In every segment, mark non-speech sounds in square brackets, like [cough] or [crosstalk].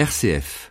RCF.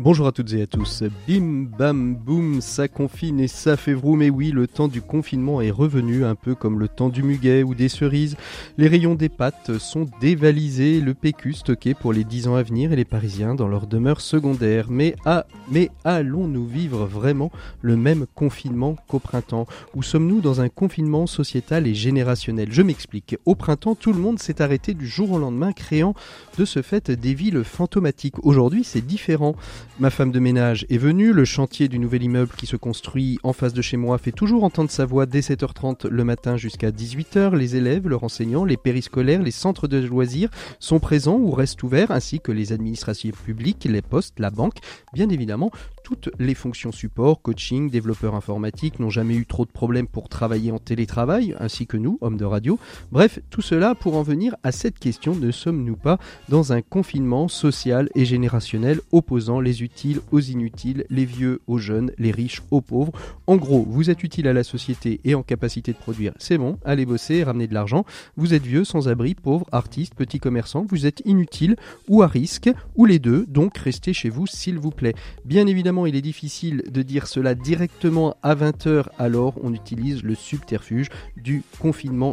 Bonjour à toutes et à tous. Bim bam boum, ça confine et ça fait vroom. Mais oui, le temps du confinement est revenu, un peu comme le temps du muguet ou des cerises. Les rayons des pâtes sont dévalisés, le PQ stocké pour les 10 ans à venir et les Parisiens dans leur demeure secondaire. Mais, ah, mais allons-nous vivre vraiment le même confinement qu'au printemps? Ou sommes-nous dans un confinement sociétal et Je m'explique. Au printemps, tout le monde s'est arrêté du jour au lendemain, créant de ce fait des villes fantomatiques. Aujourd'hui, c'est différent. Ma femme de ménage est venue, le chantier du nouvel immeuble qui se construit en face de chez moi fait toujours entendre sa voix dès 7h30 le matin jusqu'à 18h. Les élèves, leurs enseignants, les périscolaires, les centres de loisirs sont présents ou restent ouverts, ainsi que les administrations publiques, les postes, la banque. Bien évidemment, toutes les fonctions support, coaching, développeurs informatiques n'ont jamais eu trop de problèmes pour travailler en télétravail, ainsi que nous, hommes de radio. Bref, tout cela pour en venir à cette question, ne sommes-nous pas dans un confinement social et générationnel opposant les utiles aux inutiles, les vieux aux jeunes, les riches aux pauvres? En gros, vous êtes utile à la société et en capacité de produire, c'est bon, allez bosser et ramener de l'argent. Vous êtes vieux, sans abri, pauvre, artiste, petit commerçant, vous êtes inutile ou à risque, ou les deux, donc restez chez vous s'il vous plaît. Bien évidemment, il est difficile de dire cela directement à 20h, alors on utilise le subterfuge du confinement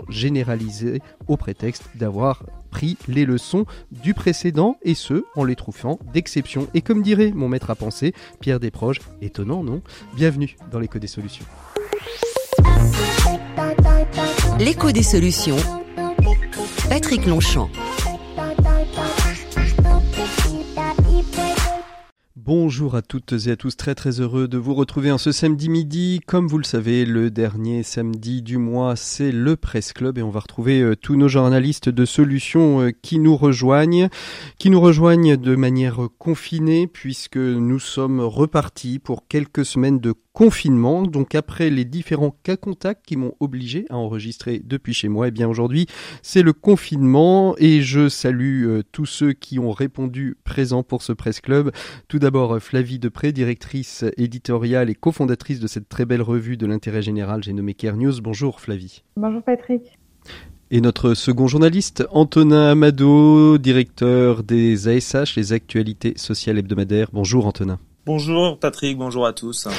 généralisé au prétexte d'avoir pris les leçons du précédent et ce en les trouvant d'exception. Et comme dirait mon maître à penser, Pierre Desproges, étonnant non? Bienvenue dans l'écho des solutions. L'écho des solutions. Patrick Longchamp. Bonjour à toutes et à tous, très très heureux de vous retrouver en ce samedi midi. Comme vous le savez, le dernier samedi du mois, c'est le Presse Club et on va retrouver euh, tous nos journalistes de solutions euh, qui nous rejoignent, qui nous rejoignent de manière confinée puisque nous sommes repartis pour quelques semaines de confinement. Donc après les différents cas contacts qui m'ont obligé à enregistrer depuis chez moi, eh bien aujourd'hui c'est le confinement et je salue euh, tous ceux qui ont répondu présents pour ce Presse Club. Tout d'abord Flavie Depré, directrice éditoriale et cofondatrice de cette très belle revue de l'intérêt général, j'ai nommé Care News. Bonjour Flavie. Bonjour Patrick. Et notre second journaliste, Antonin Amado, directeur des ASH, les actualités sociales hebdomadaires. Bonjour Antonin. Bonjour Patrick, bonjour à tous.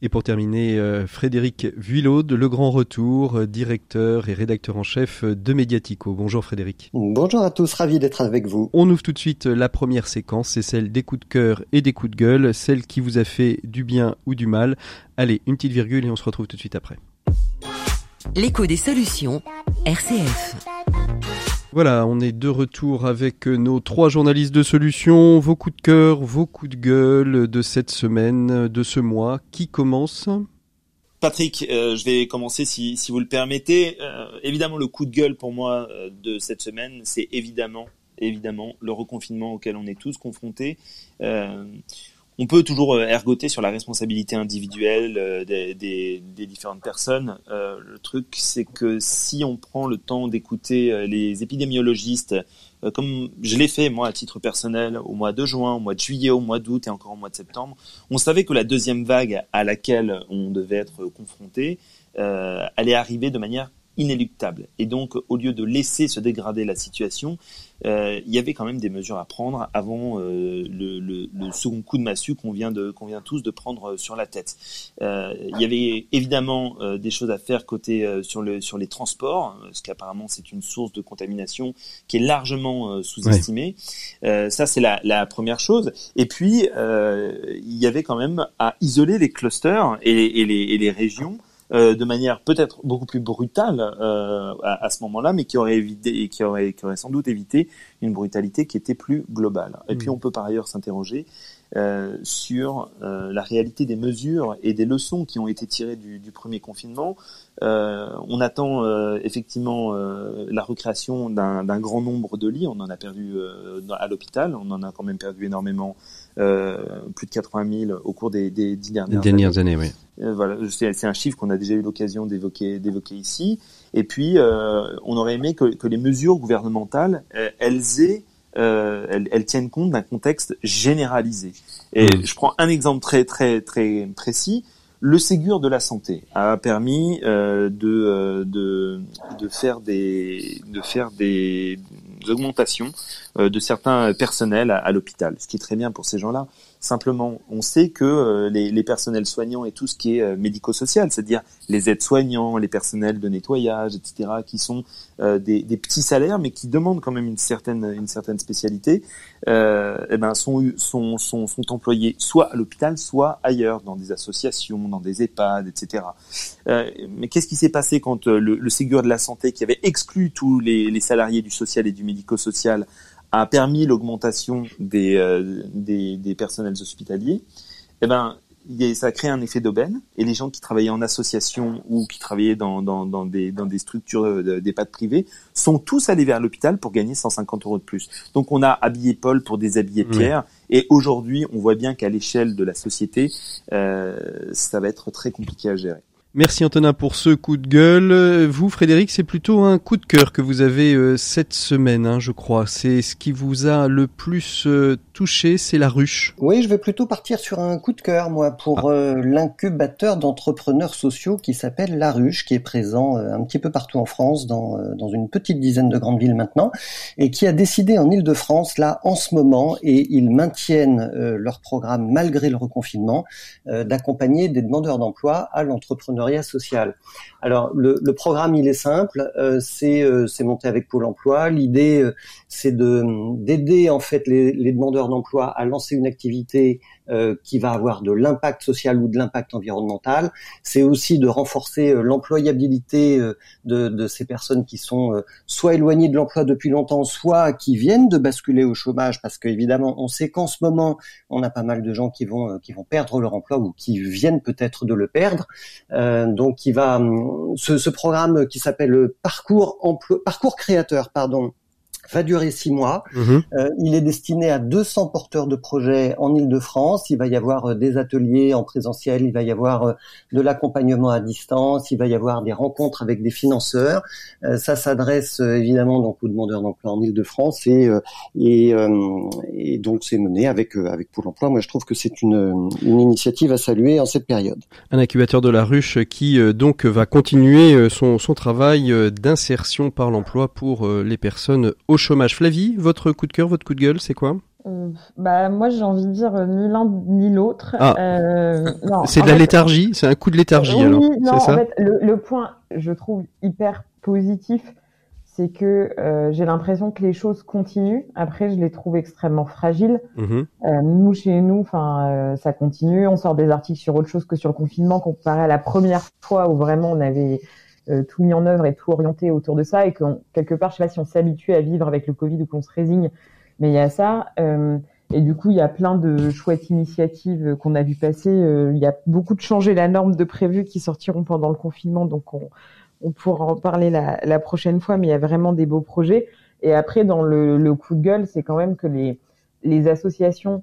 Et pour terminer, euh, Frédéric Vuillot de Le Grand Retour, euh, directeur et rédacteur en chef de Mediatico. Bonjour Frédéric. Bonjour à tous, ravi d'être avec vous. On ouvre tout de suite la première séquence, c'est celle des coups de cœur et des coups de gueule, celle qui vous a fait du bien ou du mal. Allez, une petite virgule et on se retrouve tout de suite après. L'écho des solutions, RCF. Voilà, on est de retour avec nos trois journalistes de solutions, vos coups de cœur, vos coups de gueule de cette semaine, de ce mois. Qui commence Patrick, euh, je vais commencer si, vous le permettez. Euh, évidemment, le coup de gueule pour moi euh, de cette semaine, c'est évidemment, évidemment, le reconfinement auquel on est tous confrontés on peut toujours euh, ergoter sur la responsabilité individuelle euh, des, différentes personnes. Euh, le truc, c'est que si on prend le temps d'écouter les épidémiologistes, comme je l'ai fait moi à titre personnel au mois de juin, au mois de juillet, au mois d'août et encore au mois de septembre, on savait que la deuxième vague à laquelle on devait être confronté allait arriver de manière inéluctable. Et donc, au lieu de laisser se dégrader la situation, euh, il y avait quand même des mesures à prendre avant euh, le, le, le, second coup de massue qu'on vient de qu'on vient tous de prendre sur la tête. Euh, il y avait évidemment euh, des choses à faire côté euh, sur le sur les transports, parce qu'apparemment c'est une source de contamination qui est largement sous-estimée. ça c'est la, la, première chose. Et puis il y avait quand même à isoler les clusters et, et, les, et les régions euh, de manière peut-être beaucoup plus brutale euh, à, à, ce moment-là, mais qui aurait évité, qui aurait, qui aurait sans doute évité une brutalité qui était plus globale. Et puis mm. on peut par ailleurs s'interroger euh, sur euh, la réalité des mesures et des leçons qui ont été tirées du, du premier confinement. Euh, on attend effectivement la recréation d'un grand nombre de lits. On en a perdu à l'hôpital, on en a quand même perdu énormément, plus de 80 000 au cours des, des dix dernières, dernières années. oui. voilà, c'est un chiffre qu'on a déjà eu l'occasion d'évoquer d'évoquer ici. Et puis, on aurait aimé que, que les mesures gouvernementales, elles aient euh, elles, tiennent compte d'un contexte généralisé. Et hmm. je prends un exemple très très très précis. Le Ségur de la santé a permis euh, de, euh, de, de faire des de faire des augmentations euh, de certains personnels à, l'hôpital, ce qui est très bien pour ces gens-là. Simplement, on sait que euh, les, personnels soignants et tout ce qui est euh, médico-social, c'est-à-dire les aides-soignants, les personnels de nettoyage, etc., qui sont des, des, petits salaires, mais qui demandent quand même une certaine une certaine spécialité, eh ben sont, sont, sont, employés soit à l'hôpital, soit ailleurs, dans des associations, dans des EHPAD, etc. mais qu'est-ce qui s'est passé quand le, le Ségur de la santé, qui avait exclu tous les salariés du social et du médico-social, a permis l'augmentation des, euh, des, des, personnels hospitaliers, eh ben, ça a créé un effet d'aubaine et les gens qui travaillaient en association ou qui travaillaient dans, dans, dans des, dans des structures d'EHPAD privées sont tous allés vers l'hôpital pour gagner 150 euros de plus. Donc on a habillé Paul pour déshabiller Pierre et aujourd'hui on voit bien qu'à l'échelle de la société, euh, ça va être très compliqué à gérer. Merci Antonin pour ce coup de gueule. Vous, Frédéric, c'est plutôt un coup de cœur que vous avez euh, cette semaine, hein, je crois. C'est ce qui vous a le plus euh, touché, c'est la ruche. Oui, je vais plutôt partir sur un coup de cœur, moi, pour ah. euh, l'incubateur d'entrepreneurs sociaux qui s'appelle La Ruche, qui est présent un petit peu partout en France, dans, dans une petite dizaine de grandes villes maintenant, et qui a décidé en Ile-de-France, là, en ce moment, et ils maintiennent leur programme malgré le reconfinement, d'accompagner des demandeurs d'emploi à l'entrepreneuriat social. Alors le, programme il est simple, euh, c'est euh, monté avec Pôle Emploi. L'idée euh, c'est de d'aider en fait les demandeurs d'emploi à lancer une activité euh, qui va avoir de l'impact social ou de l'impact environnemental. C'est aussi de renforcer euh, l'employabilité euh, de, de, ces personnes qui sont soit éloignées de l'emploi depuis longtemps, soit qui viennent de basculer au chômage, parce qu'évidemment, on sait qu'en ce moment, on a pas mal de gens qui vont qui vont perdre leur emploi ou qui viennent peut-être de le perdre. donc, il va ce, ce programme qui s'appelle parcours emploi, parcours créateur, pardon va durer six mois. Mhm. Euh, il est destiné à 200 porteurs de projets en Ile-de-France. Il va y avoir euh, des ateliers en présentiel, il va y avoir euh, de l'accompagnement à distance, il va y avoir des rencontres avec des financeurs. ça s'adresse évidemment donc aux demandeurs d'emploi en Ile-de-France et, et, et, donc c'est mené avec avec Pôle Emploi. Moi, je trouve que c'est une, une initiative à saluer en cette période. Un incubateur de la ruche qui donc va continuer son, son travail d'insertion par l'emploi pour les personnes au chômage. Flavie, votre coup de cœur, votre coup de gueule, c'est quoi? Euh, bah moi j'ai envie de dire euh, ni l'un ni l'autre. Ah. Euh, c'est de la léthargie, c'est un coup de léthargie alors. Non, ça en fait, le, point je trouve hyper positif, c'est que j'ai l'impression que les choses continuent. Après je les trouve extrêmement fragiles. Mhm. nous chez nous, enfin ça continue. On sort des articles sur autre chose que sur le confinement comparé à la première fois où vraiment on avait tout mis en œuvre et tout orienté autour de ça et que quelque part, je sais pas si on s'habitue à vivre avec le Covid ou qu'on se résigne, mais il y a ça. Euh, et du coup, il y a plein de chouettes initiatives qu'on a vu passer. Euh, il y a beaucoup de changer la norme de prévues qui sortiront pendant le confinement, donc on, pourra en parler la, prochaine fois. Mais il y a vraiment des beaux projets. Et après, dans le, coup de gueule, c'est quand même que les, les associations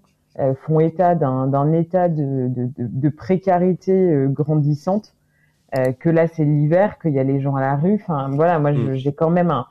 font état d'un état de, de précarité grandissante euh, que là c'est l'hiver, qu'il y a les gens à la rue. Enfin voilà, moi mm. j'ai quand même un,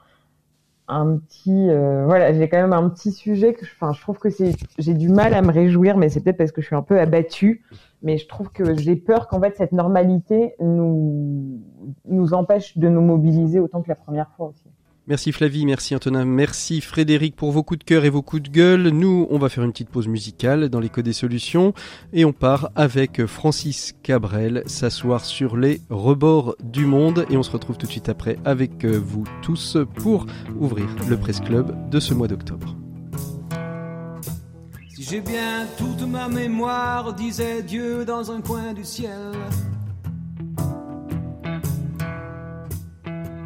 un petit euh, voilà, j'ai quand même un petit sujet que enfin je trouve que c'est j'ai du mal à me réjouir, mais c'est peut-être parce que je suis un peu abattue. Mais je trouve que j'ai peur qu'en fait cette normalité nous nous empêche de nous mobiliser autant que la première fois aussi. Merci Flavie, merci Antonin, merci Frédéric pour vos coups de cœur et vos coups de gueule. Nous, on va faire une petite pause musicale dans l'écho des solutions et on part avec Francis Cabrel s'asseoir sur les rebords du monde et on se retrouve tout de suite après avec vous tous pour ouvrir le Presse Club de ce mois d'octobre. Si j'ai bien toute ma mémoire, disait Dieu dans un coin du ciel.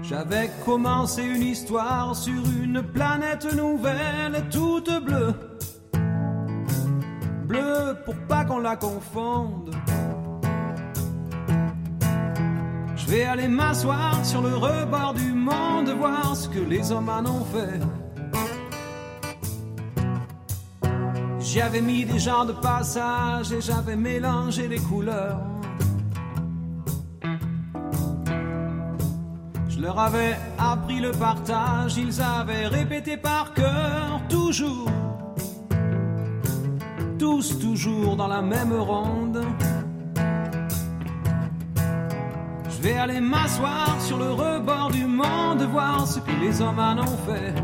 J'avais commencé une histoire sur une planète nouvelle toute bleue. Bleue pour pas qu'on la confonde. Je vais aller m'asseoir sur le rebord du monde, voir ce que les hommes en ont fait. J'avais mis des gens de passage et j'avais mélangé les couleurs. Je leur avais appris le partage, ils avaient répété par cœur, toujours, tous toujours dans la même ronde. Je vais aller m'asseoir sur le rebord du monde, voir ce que les hommes en ont fait.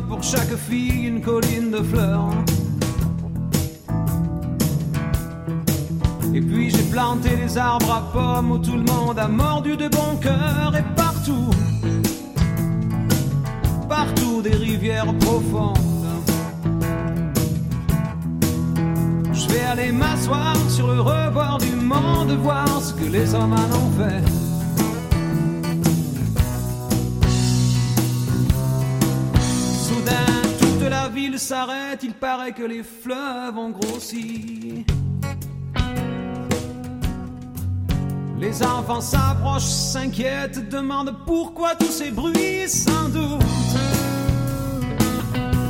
Pour chaque fille une colline de fleurs. Et puis j'ai planté des arbres à pommes où tout le monde a mordu de bon cœur et partout, partout des rivières profondes. Je vais aller m'asseoir sur le rebord du monde, voir ce que les hommes en ont fait. Ville s'arrête, il paraît que les fleuves ont grossi. Les enfants s'approchent, s'inquiètent, demandent pourquoi tous ces bruits, sans doute.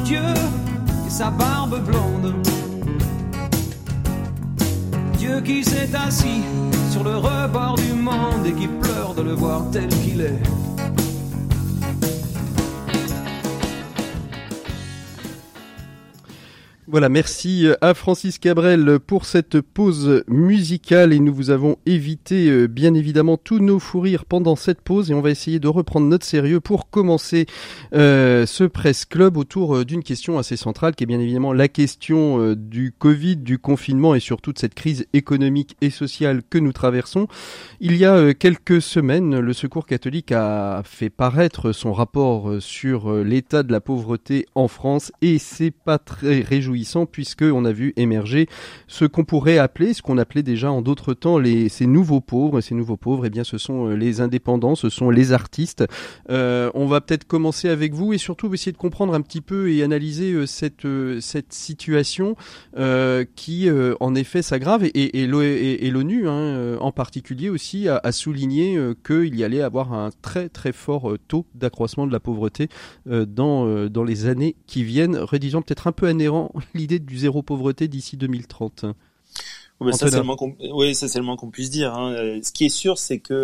Dieu et sa barbe blonde. Dieu qui s'est assis sur le rebord du monde et qui pleure de le voir tel qu'il est. Voilà, merci euh, à Francis Cabrel pour cette pause musicale et nous vous avons évité euh, bien évidemment tous nos fous rires pendant cette pause et on va essayer de reprendre notre sérieux pour commencer euh, ce Presse Club autour d'une question assez centrale qui est bien évidemment la question du Covid, du confinement et surtout de cette crise économique et sociale que nous traversons. Il y a quelques semaines, le Secours catholique a fait paraître son rapport sur l'état de la pauvreté en France et c'est pas très réjouissant puisque on a vu émerger ce qu'on pourrait appeler, ce qu'on appelait déjà en d'autres temps ces nouveaux pauvres. Ces nouveaux pauvres, eh bien, ce sont euh, les indépendants, ce sont les artistes. Euh, on va peut-être commencer avec vous et surtout essayer de comprendre un petit peu et analyser euh, cette cette situation qui en effet s'aggrave et, et, l'ONU hein, en particulier aussi a, a souligné qu'il y allait avoir un très très fort taux d'accroissement de la pauvreté dans dans les années qui viennent, redisant peut-être un peu inhérent l'idée du zéro pauvreté d'ici 2030 oui, ça c'est le moins qu'on oui, puisse dire. Hein. Euh, ce qui est sûr, c'est que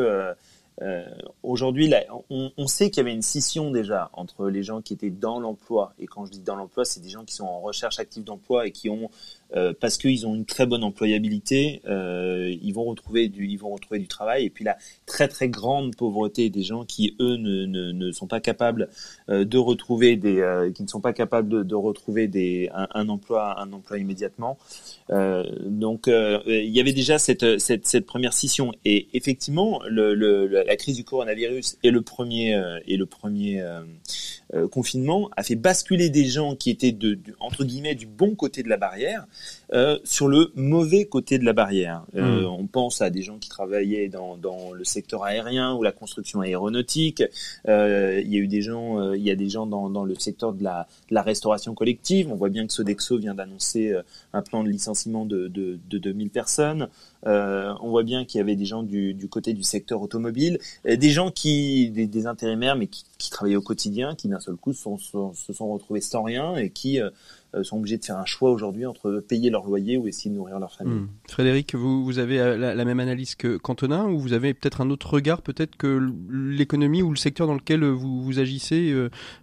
euh, aujourd'hui, on, on, sait qu'il y avait une scission déjà entre les gens qui étaient dans l'emploi, et quand je dis dans l'emploi, c'est des gens qui sont en recherche active d'emploi et qui ont euh, parce qu'ils ont une très bonne employabilité, euh, ils vont retrouver du, ils vont retrouver du travail. Et puis la très très grande pauvreté des gens qui eux ne, ne, ne sont pas capables euh, de retrouver des, euh, qui ne sont pas capables de, de retrouver des, un, emploi, un emploi immédiatement. Euh, donc il y avait déjà cette, cette, cette, première scission. Et effectivement, le, le, la crise du coronavirus et le premier et le premier confinement a fait basculer des gens qui étaient de, entre guillemets du bon côté de la barrière euh, sur le mauvais côté de la barrière. Euh, hmm. On pense à des gens qui travaillaient dans, dans, le secteur aérien ou la construction aéronautique. Euh, il y a eu des gens, euh, il y a des gens dans, dans le secteur de la, de la, restauration collective. On voit bien que Sodexo vient d'annoncer euh, un plan de licenciement de, de, de 2000 personnes. Euh, on voit bien qu'il y avait des gens du, du côté du secteur automobile, des gens qui, des, des intérimaires, mais qui, qui, travaillaient au quotidien, qui d'un seul coup se sont retrouvés sans rien et qui euh, sont obligés de faire un choix aujourd'hui entre payer leur loyer ou essayer de nourrir leur famille. Hmm. Frédéric, vous, avez euh, la, même analyse que Quentin ou vous avez peut-être un autre regard, peut-être que l'économie ou le secteur dans lequel vous, agissez,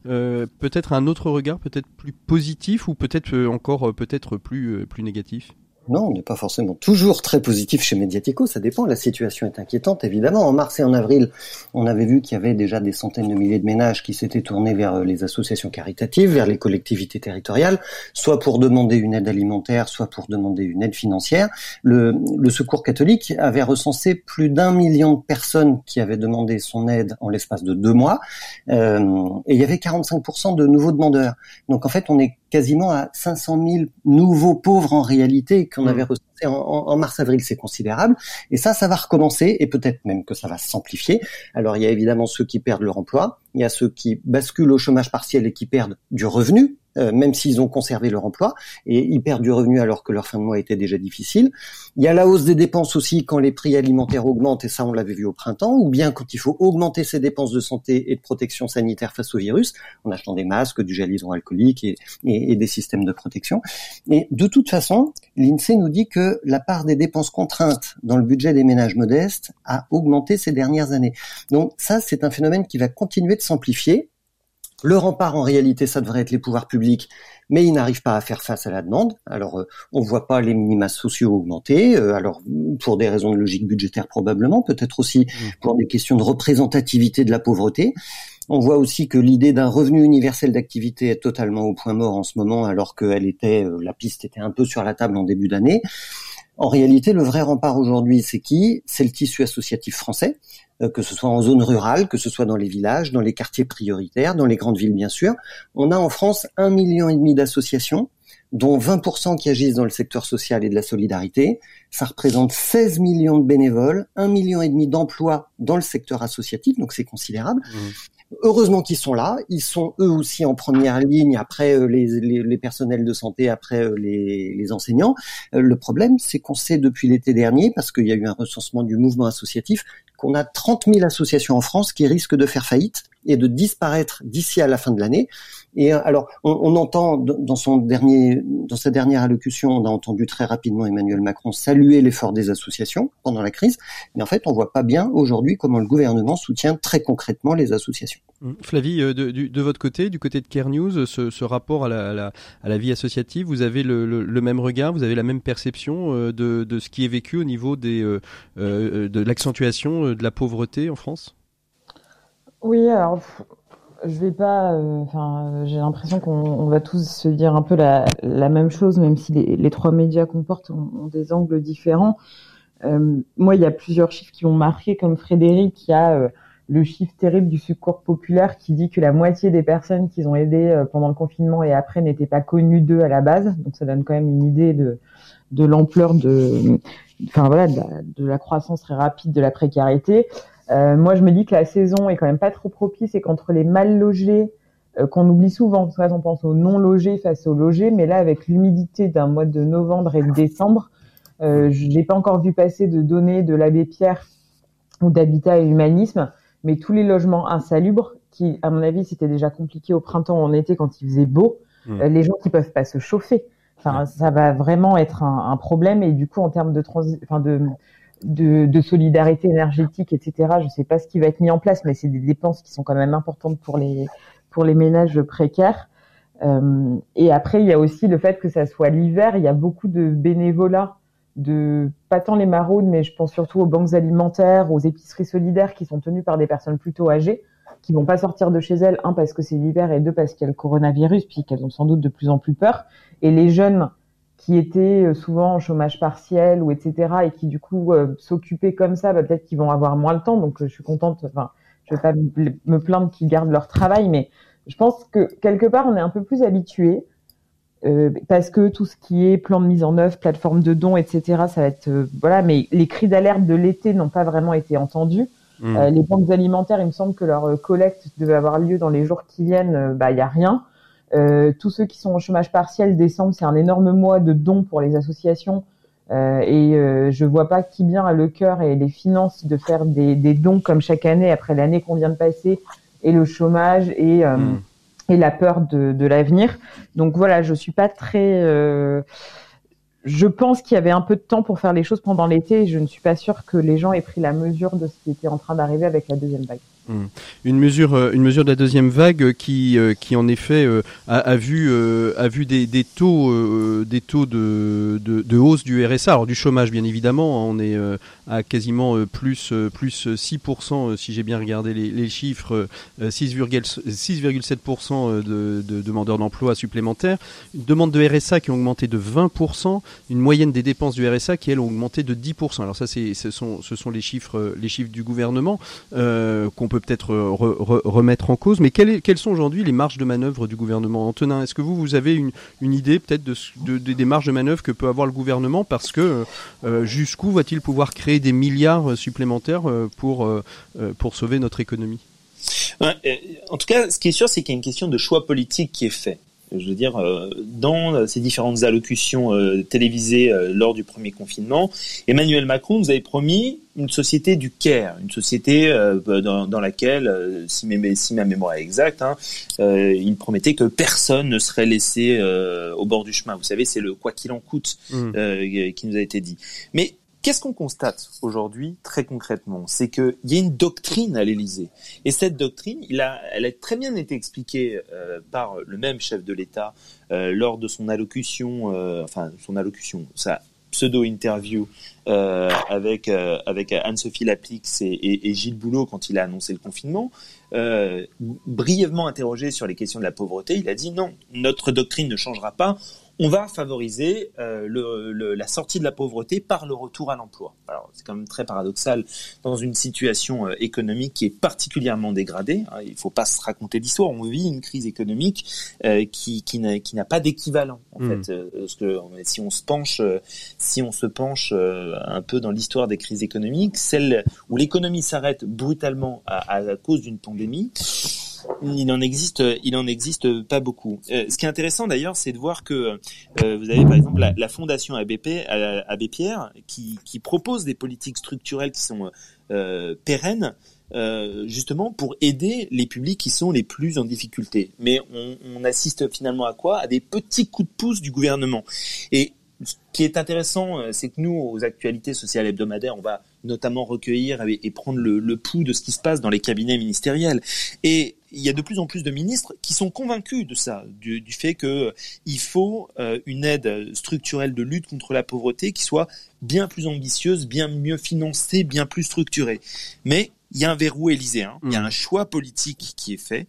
euh, peut-être un autre regard, peut-être plus positif ou peut-être encore peut-être plus, plus négatif? Non, on n'est pas forcément toujours très positif chez Mediatico, ça dépend. La situation est inquiétante, évidemment. En mars et en avril, on avait vu qu'il y avait déjà des centaines de milliers de ménages qui s'étaient tournés vers euh, les associations caritatives, vers les collectivités territoriales, soit pour demander une aide alimentaire, soit pour demander une aide financière. Le, Secours catholique avait recensé plus d'un million de personnes qui avaient demandé son aide en l'espace de deux mois, euh, et il y avait 45% de nouveaux demandeurs. Donc en fait, on est quasiment à 500 000 nouveaux pauvres en réalité qu'on avait mm. recensés en, mars-avril, c'est considérable. Et ça, ça va recommencer et peut-être même que ça va s'amplifier. Alors il y a évidemment ceux qui perdent leur emploi, il y a ceux qui basculent au chômage partiel et qui perdent du revenu euh, même s'ils ont conservé leur emploi, et ils perdent du revenu alors que leur fin de mois était déjà difficile. Il y a la hausse des dépenses aussi quand les prix alimentaires augmentent, et ça on l'avait vu au printemps, ou bien quand il faut augmenter ses dépenses de santé et de protection sanitaire face au virus, en achetant des masques, du gel hydroalcoolique et, et des systèmes de protection. Et de toute façon, l'INSEE nous dit que la part des dépenses contraintes dans le budget des ménages modestes a augmenté ces dernières années. Donc ça, c'est un phénomène qui va continuer de s'amplifier. Le rempart, en réalité, ça devrait être les pouvoirs publics, mais ils n'arrivent pas à faire face à la demande. Alors, euh, on ne voit pas les minima sociaux augmenter. Euh, alors, pour des raisons de logique budgétaire probablement, peut-être aussi mmh. pour des questions de représentativité de la pauvreté. On voit aussi que l'idée d'un revenu universel d'activité est totalement au point mort en ce moment, alors que était, euh, la piste était un peu sur la table en début d'année. En réalité, le vrai rempart aujourd'hui, c'est qui? C'est le tissu associatif français, que ce soit en zone rurale, que ce soit dans les villages, dans les quartiers prioritaires, dans les grandes villes, bien sûr. On a en France un million et demi d'associations, dont 20% qui agissent dans le secteur social et de la solidarité. Ça représente 16 millions de bénévoles, un million et demi d'emplois dans le secteur associatif, donc c'est considérable. Mmh. Heureusement qu'ils sont là, ils sont eux aussi en première ligne après euh, les, personnels de santé, après euh, les, les enseignants. Euh, le problème, c'est qu'on sait depuis l'été dernier, parce qu'il y a eu un recensement du mouvement associatif, qu'on a 30 000 associations en France qui risquent de faire faillite et de disparaître d'ici à la fin de l'année. Et euh, alors, on, entend dans son dernier, dans sa dernière allocution, on a entendu très rapidement Emmanuel Macron saluer l'effort des associations pendant la crise, mais en fait, on voit pas bien aujourd'hui comment le gouvernement soutient très concrètement les associations. Mmh. Flavie, euh, de, votre côté, du côté de Care News, ce, rapport à la, à la, vie associative, vous avez le, même regard, vous avez la même perception euh, de, de, ce qui est vécu au niveau des, de l'accentuation de la pauvreté en France? Oui, alors je vais pas. Euh, enfin, j'ai l'impression qu'on va tous se dire un peu la, même chose, même si les, trois médias qu'on porte ont, des angles différents. Euh, moi, il y a plusieurs chiffres qui m'ont marqué, comme Frédéric, qui a euh, le chiffre terrible du secours populaire qui dit que la moitié des personnes qu'ils ont aidées pendant le confinement et après n'étaient pas connues d'eux à la base. Donc, ça donne quand même une idée de, de l'ampleur de, enfin voilà, de de la croissance très rapide de la précarité. Euh, moi, je me dis que la saison est quand même pas trop propice et qu'entre les mal logés, euh, qu'on oublie souvent, parce on pense aux non logés face aux logés, mais là, avec l'humidité d'un mois de novembre et de décembre, euh, je n'ai pas encore vu passer de données de l'abbé Pierre ou d'habitat et humanisme, mais tous les logements insalubres, qui, à mon avis, c'était déjà compliqué au printemps ou en été quand il faisait beau, mmh. les gens qui peuvent pas se chauffer. Enfin, ça va vraiment être un, un, problème et du coup, en termes de transi enfin de de, de, solidarité énergétique, etc. Je ne sais pas ce qui va être mis en place, mais c'est des dépenses qui sont quand même importantes pour les pour les ménages précaires. Euh, et après, il y a aussi le fait que ça soit l'hiver. Il y a beaucoup de bénévolat, de pas tant les maraudes, mais je pense surtout aux banques alimentaires, aux épiceries solidaires qui sont tenues par des personnes plutôt âgées, qui vont pas sortir de chez elles, un parce que c'est l'hiver et deux parce qu'il y a le coronavirus, puis qu'elles ont sans doute de plus en plus peur. Et les jeunes qui étaient euh, souvent en chômage partiel ou etc. et qui du coup euh, s'occupaient comme ça, bah, peut-être qu'ils vont avoir moins le temps. Donc euh, je suis contente. Enfin, je vais pas me plaindre qu'ils gardent leur travail, mais je pense que quelque part on est un peu plus habitué parce que tout ce qui est plan de mise en œuvre, plateforme de dons, etc. Ça va être voilà. Mais les cris d'alerte de l'été n'ont pas vraiment été entendus. Mmh. les banques alimentaires, il me semble que leur collecte devait avoir lieu dans les jours qui viennent. Bah il y a rien. Euh, tous ceux qui sont au chômage partiel, décembre, c'est un énorme mois de dons pour les associations. Euh, et euh, je vois pas qui bien a le cœur et les finances de faire des, des dons comme chaque année après l'année qu'on vient de passer et le chômage et euh, hmm. et la peur de, de l'avenir. Donc voilà, je suis pas très euh, je pense qu'il y avait un peu de temps pour faire les choses pendant l'été et je ne suis pas sûre que les gens aient pris la mesure de ce qui était en train d'arriver avec la deuxième vague. Hmm. Une mesure, euh, une mesure de la deuxième vague qui, euh, qui en effet euh, a, vu, a vu des, des taux, des taux de, de, hausse du RSA, alors du chômage bien évidemment, on est à quasiment plus plus 6% si j'ai bien regardé les, les chiffres, 6,7% de, de demandeurs d'emploi supplémentaires, une demande de RSA qui a augmenté de 20%, une moyenne des dépenses du RSA qui elles ont augmenté de 10%. Alors ça ce sont ce sont les chiffres les chiffres du gouvernement qu'on peut peut-être euh, remettre en cause. Mais quelles, sont aujourd'hui les marges de manœuvre du gouvernement? Antonin, est-ce que vous, vous avez une, idée peut-être de, des marges de manœuvre que peut avoir le gouvernement? Parce que euh, jusqu'où va-t-il pouvoir créer des milliards supplémentaires euh, pour, pour sauver notre économie? En tout cas, ce qui est sûr, c'est qu'il y a une question de choix politique qui est fait. Je veux dire, euh, dans ces différentes allocutions euh, télévisées euh, lors du premier confinement, Emmanuel Macron nous avait promis une société du care, une société dans, dans, laquelle, si, mes, si, ma mémoire est exacte, hein, il promettait que personne ne serait laissé au bord du chemin. Vous savez, c'est le quoi qu'il en coûte mmh. qui nous a été dit. Mais Qu'est-ce qu'on constate aujourd'hui très concrètement? C'est qu'il y a une doctrine à l'Élysée. Et cette doctrine, elle a très bien été expliquée euh, par le même chef de l'État euh, lors de son allocution, euh, enfin son allocution, sa pseudo-interview avec, avec Anne-Sophie Lapix et, et, Gilles Boulot quand il a annoncé le confinement. brièvement interrogé sur les questions de la pauvreté, il a dit non, notre doctrine ne changera pas on va favoriser euh, le, la sortie de la pauvreté par le retour à l'emploi. Alors c'est quand même très paradoxal dans une situation euh, économique qui est particulièrement dégradée. Hein, il ne faut pas se raconter l'histoire. On vit une crise économique euh, qui, qui n'a pas d'équivalent en hmm. fait. parce que si on se penche, si on se penche un peu dans l'histoire des crises économiques, celle où l'économie s'arrête brutalement à, à cause d'une pandémie il en existe, il en existe pas beaucoup. Euh, ce qui est intéressant d'ailleurs, c'est de voir que euh, vous avez par exemple la, fondation ABP, Abbé Pierre, qui, propose des politiques structurelles qui sont euh, pérennes. justement pour aider les publics qui sont les plus en difficulté. Mais on, on assiste finalement à quoi? À des petits coups de pouce du gouvernement. Et ce qui est intéressant, c'est que nous, aux actualités sociales hebdomadaires, on va notamment recueillir et, prendre le, le, pouls de ce qui se passe dans les cabinets ministériels. Et il y a de plus en plus de ministres qui sont convaincus de ça, du, fait qu'il euh, faut euh, une aide structurelle de lutte contre la pauvreté qui soit bien plus ambitieuse, bien mieux financée, bien plus structurée. Mais il y a un verrou élyséen, il y a mmh. un choix politique qui est fait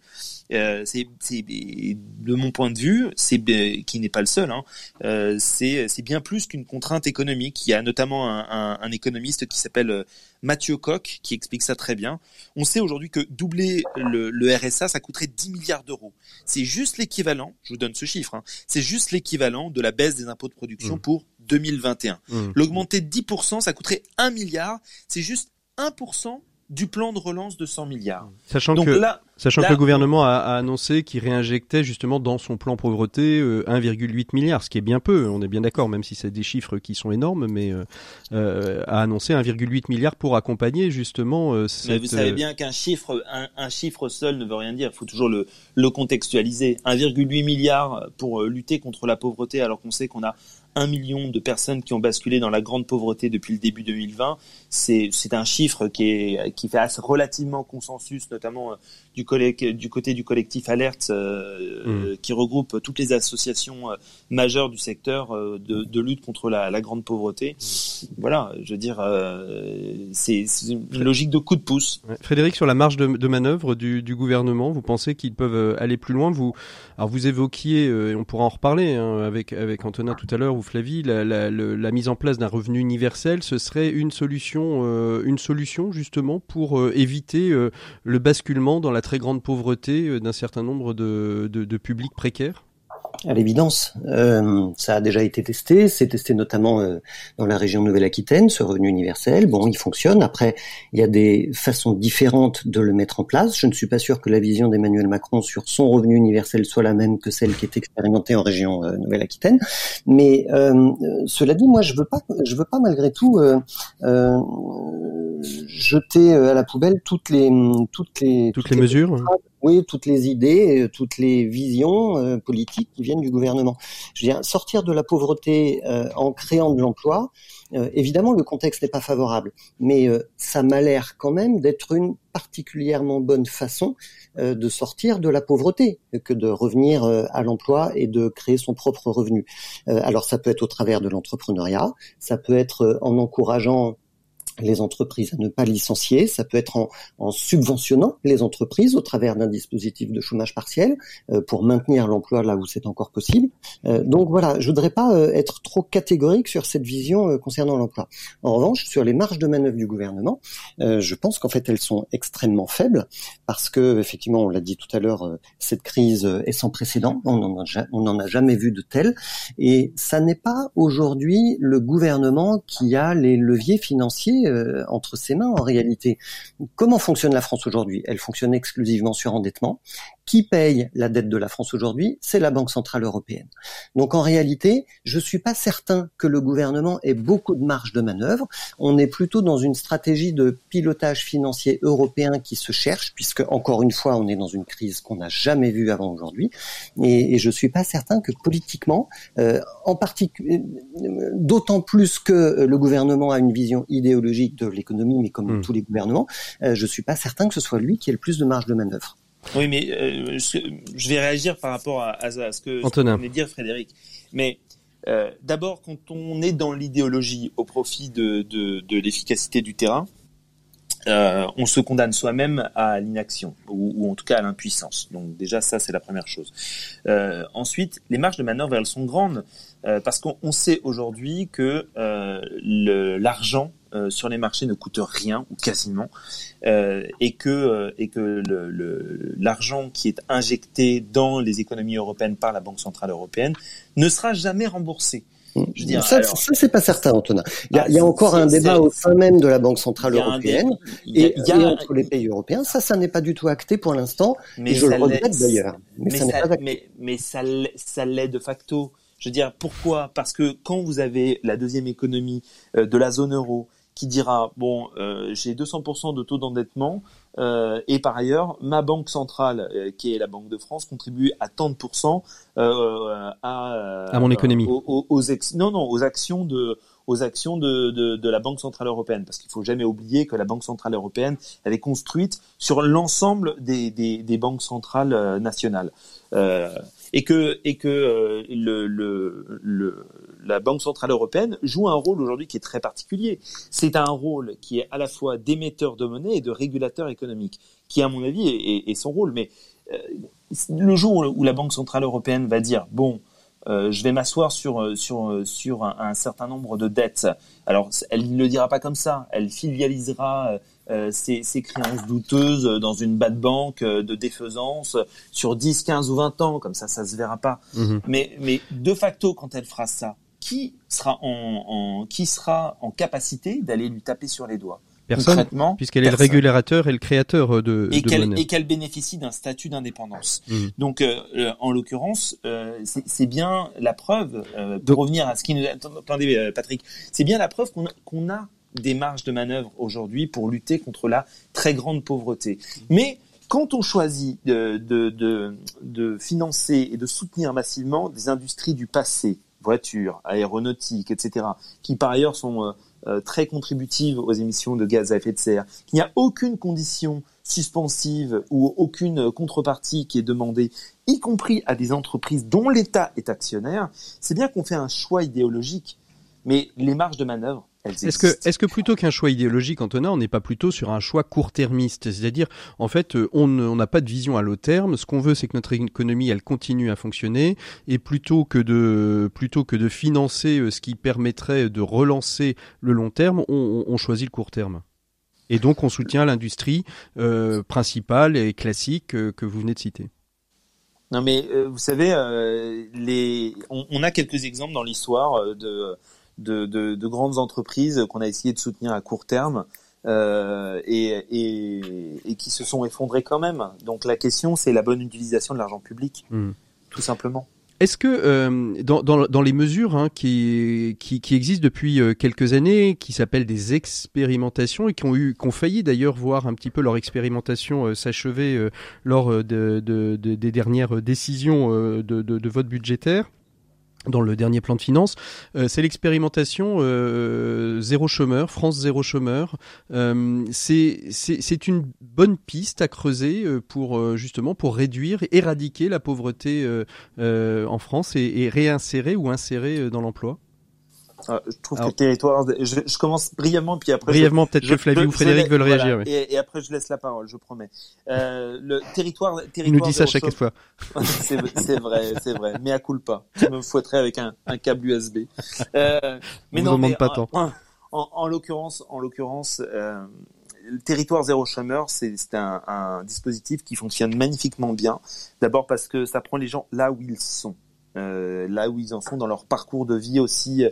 euh, c'est de mon point de vue, c'est qui n'est pas le seul. Hein, euh, c'est bien plus qu'une contrainte économique. Il y a notamment un, un, un économiste qui s'appelle euh, Mathieu Koch qui explique ça très bien. On sait aujourd'hui que doubler le, le, RSA, ça coûterait 10 milliards d'euros. C'est juste l'équivalent. Je vous donne ce chiffre. Hein, c'est juste l'équivalent de la baisse des impôts de production mmh. pour 2021. Mmh. L'augmenter de 10%, ça coûterait 1 milliard. C'est juste 1% du plan de relance de 100 milliards. Sachant que, là, sachant que le gouvernement a, annoncé qu'il réinjectait justement dans son plan pauvreté 1,8 euh, milliard, ce qui est bien peu, on est bien d'accord, même si c'est des chiffres qui sont énormes, mais euh, euh a annoncé 1,8 milliard pour accompagner justement euh, cette... Mais vous savez bien qu'un chiffre, un, chiffre seul ne veut rien dire, il faut toujours le, le contextualiser. 1,8 milliard pour lutter contre la pauvreté alors qu'on sait qu'on a un million de personnes qui ont basculé dans la grande pauvreté depuis le début 2020. C'est un chiffre qui, est, qui fait assez relativement consensus, notamment euh, du, du côté du collectif Alert, euh, mmh. qui regroupe toutes les associations euh, majeures du secteur de, de, lutte contre la, la, grande pauvreté. Voilà, je veux dire, c'est une logique de coup de pouce. Frédéric, sur la marge de, de manœuvre du, du, gouvernement, vous pensez qu'ils peuvent aller plus loin? Vous, alors vous évoquiez, et on pourra en reparler hein, avec avec Antonin tout à l'heure, Flavie, la, la, mise en place d'un revenu universel, ce serait une solution, euh, justement pour euh, éviter euh, le basculement dans la très grande pauvreté d'un certain nombre de publics précaires? À l'évidence, euh, ça a déjà été testé. C'est testé notamment euh, dans la région Nouvelle-Aquitaine, ce revenu universel. Bon, il fonctionne. Après, il y a des façons différentes de le mettre en place. Je ne suis pas sûr que la vision d'Emmanuel Macron sur son revenu universel soit la même que celle qui est expérimentée en région euh, Nouvelle-Aquitaine. Mais cela dit, moi, je veux pas, je veux pas malgré tout jeter à la poubelle toutes les toutes les toutes, les, mesures oui, toutes les idées, euh, toutes les visions euh, politiques qui viennent du gouvernement. Je veux dire, sortir de la pauvreté euh, en créant de l'emploi, évidemment, le contexte n'est pas favorable, mais ça m'a l'air quand même d'être une particulièrement bonne façon de sortir de la pauvreté que de revenir à l'emploi et de créer son propre revenu. alors, ça peut être au travers de l'entrepreneuriat, ça peut être en encourageant les entreprises à ne pas licencier. Ça peut être en, en subventionnant les entreprises au travers d'un dispositif de chômage partiel euh, pour maintenir l'emploi là où c'est encore possible. Euh, donc voilà, je voudrais pas euh, être trop catégorique sur cette vision concernant l'emploi. En revanche, sur les marges de manœuvre du gouvernement, je pense qu'en fait elles sont extrêmement faibles parce que effectivement, on l'a dit tout à l'heure, cette crise est sans précédent. On n'en a, a, jamais vu de telle, et ça n'est pas aujourd'hui le gouvernement qui a les leviers financiers entre ses mains en réalité. Comment fonctionne la France aujourd'hui? Elle fonctionne exclusivement sur endettement. Qui paye la dette de la France aujourd'hui? C'est la Banque centrale européenne. Donc en réalité, je suis pas certain que le gouvernement ait beaucoup de marge de manœuvre. On est plutôt dans une stratégie de pilotage financier européen qui se cherche, puisque encore une fois, on est dans une crise qu'on n'a jamais vue avant aujourd'hui. Et, et je suis pas certain que politiquement, euh, en particulier, d'autant plus que le gouvernement a une vision idéologique de l'économie, mais comme hmm. tous les gouvernements, euh, je suis pas certain que ce soit lui qui ait le plus de marge de manœuvre. Oui, mais euh, je, vais réagir par rapport à, à ce que Antonin. venait dire Frédéric. Mais euh, d'abord, quand on est dans l'idéologie au profit de, de, de l'efficacité du terrain, euh, on se condamne soi-même à l'inaction ou, ou, en tout cas à l'impuissance. Donc déjà ça c'est la première chose. Euh, ensuite, les marges de manœuvre elles sont grandes euh, parce qu'on sait aujourd'hui que euh, l'argent euh, sur les marchés ne coûte rien ou quasiment, euh, et que euh, et que l'argent le, qui est injecté dans les économies européennes par la Banque centrale européenne ne sera jamais remboursé. Je dire, ça, alors, ça c'est pas certain, Antonin. Il y a, ah, il y a encore un débat au sein même de la Banque centrale européenne et, y a, et, entre les pays européens. Ça, ça n'est pas du tout acté pour l'instant. Mais et je le regrette d'ailleurs. Mais, mais, ça, mais, mais ça l'est de facto. Je veux dire, pourquoi? Parce que quand vous avez la deuxième économie de la zone euro qui dira bon, euh, j'ai 200% de taux d'endettement euh, et par ailleurs ma banque centrale, euh, qui est la Banque de France, contribue à tant de pourcents à, à mon économie, aux, aux, non non aux actions de aux actions de, de, de la Banque centrale européenne, parce qu'il faut jamais oublier que la Banque centrale européenne, elle est construite sur l'ensemble des, des, des, banques centrales nationales. Euh, et que et que euh, le, le, le, la Banque centrale européenne joue un rôle aujourd'hui qui est très particulier. C'est un rôle qui est à la fois d'émetteur de monnaie et de régulateur économique, qui à mon avis est, son rôle. Mais euh, le jour où la Banque centrale européenne va dire bon, euh, je vais m'asseoir sur sur sur un, un, certain nombre de dettes. Alors, elle ne le dira pas comme ça. Elle filialisera euh, ces, créances douteuses dans une bad banque euh, de défaisance sur 10, 15 ou 20 ans, comme ça, ça se verra pas. Mhm. Mais, mais de facto, quand elle fera ça, qui sera en, en qui sera en capacité d'aller lui taper sur les doigts? Personne, puisqu'elle est le régulateur et le créateur de, et qu'elle et qu'elle bénéficie d'un statut d'indépendance. Mhm. Donc, euh, en l'occurrence, euh, c'est bien la preuve. Euh, pour revenir à ce qui nous attendez, Patrick, c'est bien la preuve qu'on qu'on a des marges de manœuvre aujourd'hui pour lutter contre la très grande pauvreté. Mais quand on choisit de, financer et de soutenir massivement des industries du passé, voitures, aéronautiques, etc., qui par ailleurs sont euh, euh, très contributives aux émissions de gaz à effet de serre, qu'il n'y a aucune condition suspensive ou aucune contrepartie qui est demandée, y compris à des entreprises dont l'État est actionnaire, c'est bien qu'on fait un choix idéologique. Mais les marges de manœuvre, est-ce que, plutôt qu'un choix idéologique, Antonin, on n'est pas plutôt sur un choix court-termiste? C'est-à-dire, en fait, euh, on n'a pas de vision à long terme. Ce qu'on veut, c'est que notre économie, elle continue à fonctionner. Et plutôt que de, plutôt que de financer euh, ce qui permettrait de relancer le long terme, on, on choisit le court terme. Et donc, on soutient l'industrie euh, principale et classique euh, que vous venez de citer. Non, mais euh, vous savez, les, on, on, a quelques exemples dans l'histoire de de, de, de grandes entreprises qu'on a essayé de soutenir à court terme euh, et, et, et, qui se sont effondrées quand même. Donc la question, c'est la bonne utilisation de l'argent public, hmm. tout simplement. Est-ce que euh, dans, dans, dans, les mesures hein, qui, qui, qui, existent depuis euh, quelques années, qui s'appellent des expérimentations et qui ont eu, qui ont failli d'ailleurs voir un petit peu leur expérimentation euh, s'achever euh, lors de, de, de, des dernières décisions de, de, vote budgétaire, dans le dernier plan de finances, euh, c'est l'expérimentation euh, zéro chômeur, France zéro chômeur. Euh, c'est une bonne piste à creuser euh, pour justement pour réduire, éradiquer la pauvreté en France et, réinsérer ou insérer dans l'emploi. Ah, je trouve que le territoire. Je, je, commence brièvement, puis après. Brièvement, peut-être que Flavie ou Frédéric veulent réagir. Et, et, après, je laisse la parole, je promets. Euh, le territoire, territoire. Il nous dit ça chaque fois. [laughs] c'est vrai, c'est vrai. Mais à coule pas. Je me fouetterai avec un, un câble USB. Euh, mais non, mais pas tant. En, en, en l'occurrence, en l'occurrence. Euh, le territoire zéro chômeur, c'est un, un dispositif qui fonctionne magnifiquement bien. D'abord parce que ça prend les gens là où ils sont, euh, là où ils en sont dans leur parcours de vie aussi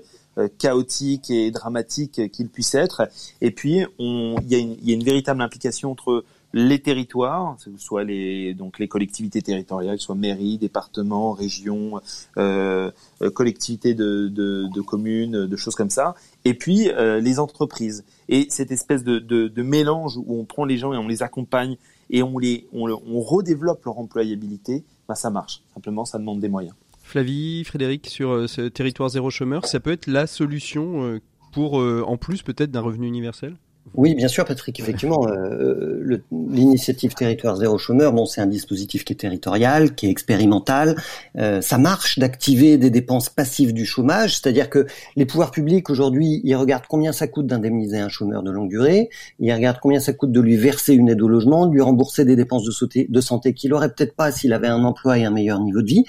chaotique et dramatique qu'il puisse être. Et puis, il y, y, a une véritable implication entre les territoires, soit les donc les collectivités territoriales, soit mairies, départements, régions, euh, euh, collectivités de, de, de, communes, de choses comme ça, et puis euh, les entreprises. Et cette espèce de, de, de, mélange où on prend les gens et on les accompagne et on les on, on redéveloppe leur employabilité, bah ça marche. Simplement, ça demande des moyens. Flavie, Frédéric, sur euh, ce territoire zéro chômeur, ça peut être la solution pour, en plus peut-être d'un revenu universel? Oui, bien sûr, Patrick. Effectivement, euh, l'initiative Territoire Zéro Chômeur, bon, c'est un dispositif qui est territorial, qui est expérimental. Euh, ça marche d'activer des dépenses passives du chômage, c'est-à-dire que les pouvoirs publics aujourd'hui, ils regardent combien ça coûte d'indemniser un chômeur de longue durée, ils regardent combien ça coûte de lui verser une aide au logement, de lui rembourser des dépenses de santé, de santé qu'il aurait peut-être pas s'il avait un emploi et un meilleur niveau de vie.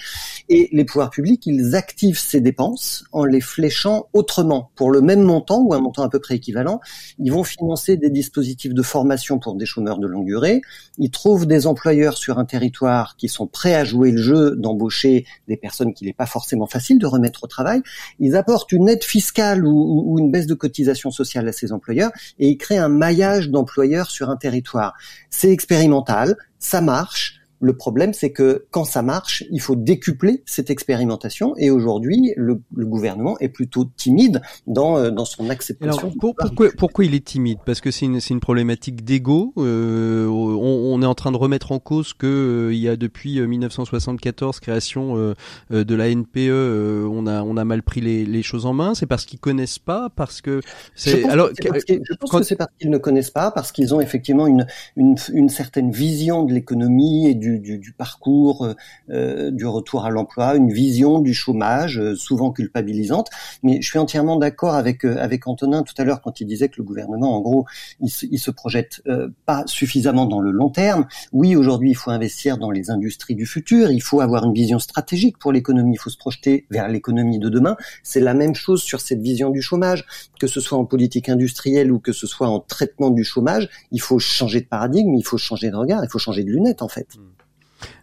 Et les pouvoirs publics, ils activent ces dépenses en les fléchant autrement pour le même montant ou un montant à peu près équivalent. Ils vont financer des dispositifs de formation pour des chômeurs de longue durée. Ils trouvent des employeurs sur un territoire qui sont prêts à jouer le jeu d'embaucher des personnes qu'il n'est pas forcément facile de remettre au travail. Ils apportent une aide fiscale ou, ou une baisse de cotisation sociale à ces employeurs et ils créent un maillage d'employeurs sur un territoire. C'est expérimental, ça marche. Le problème, c'est que quand ça marche, il faut décupler cette expérimentation. Et aujourd'hui, le, gouvernement est plutôt timide dans, euh, dans son acceptation. pourquoi, pourquoi il est timide? Parce que c'est une, une problématique d'ego. Euh, on, est en train de remettre en cause que euh, il y a depuis 1974 création de la NPE, on a on a mal pris les, les choses en main. C'est parce qu'ils connaissent pas, parce que c'est alors. je pense que c'est parce qu'ils ne connaissent pas, parce qu'ils ont effectivement une, une, une certaine vision de l'économie et du du, parcours, euh, euh, du retour à l'emploi, une vision du chômage, euh, souvent culpabilisante. Mais je suis entièrement d'accord avec avec Antonin tout à l'heure quand il disait que le gouvernement, en gros, il se, il se projette pas suffisamment dans le long terme. Oui, aujourd'hui, il faut investir dans les industries du futur. Il faut avoir une vision stratégique pour l'économie. Il faut se projeter vers l'économie de demain. C'est la même chose sur cette vision du chômage, que ce soit en politique industrielle ou que ce soit en traitement du chômage. Il faut changer de paradigme, il faut changer de regard, il faut changer de lunettes en fait. Mmh.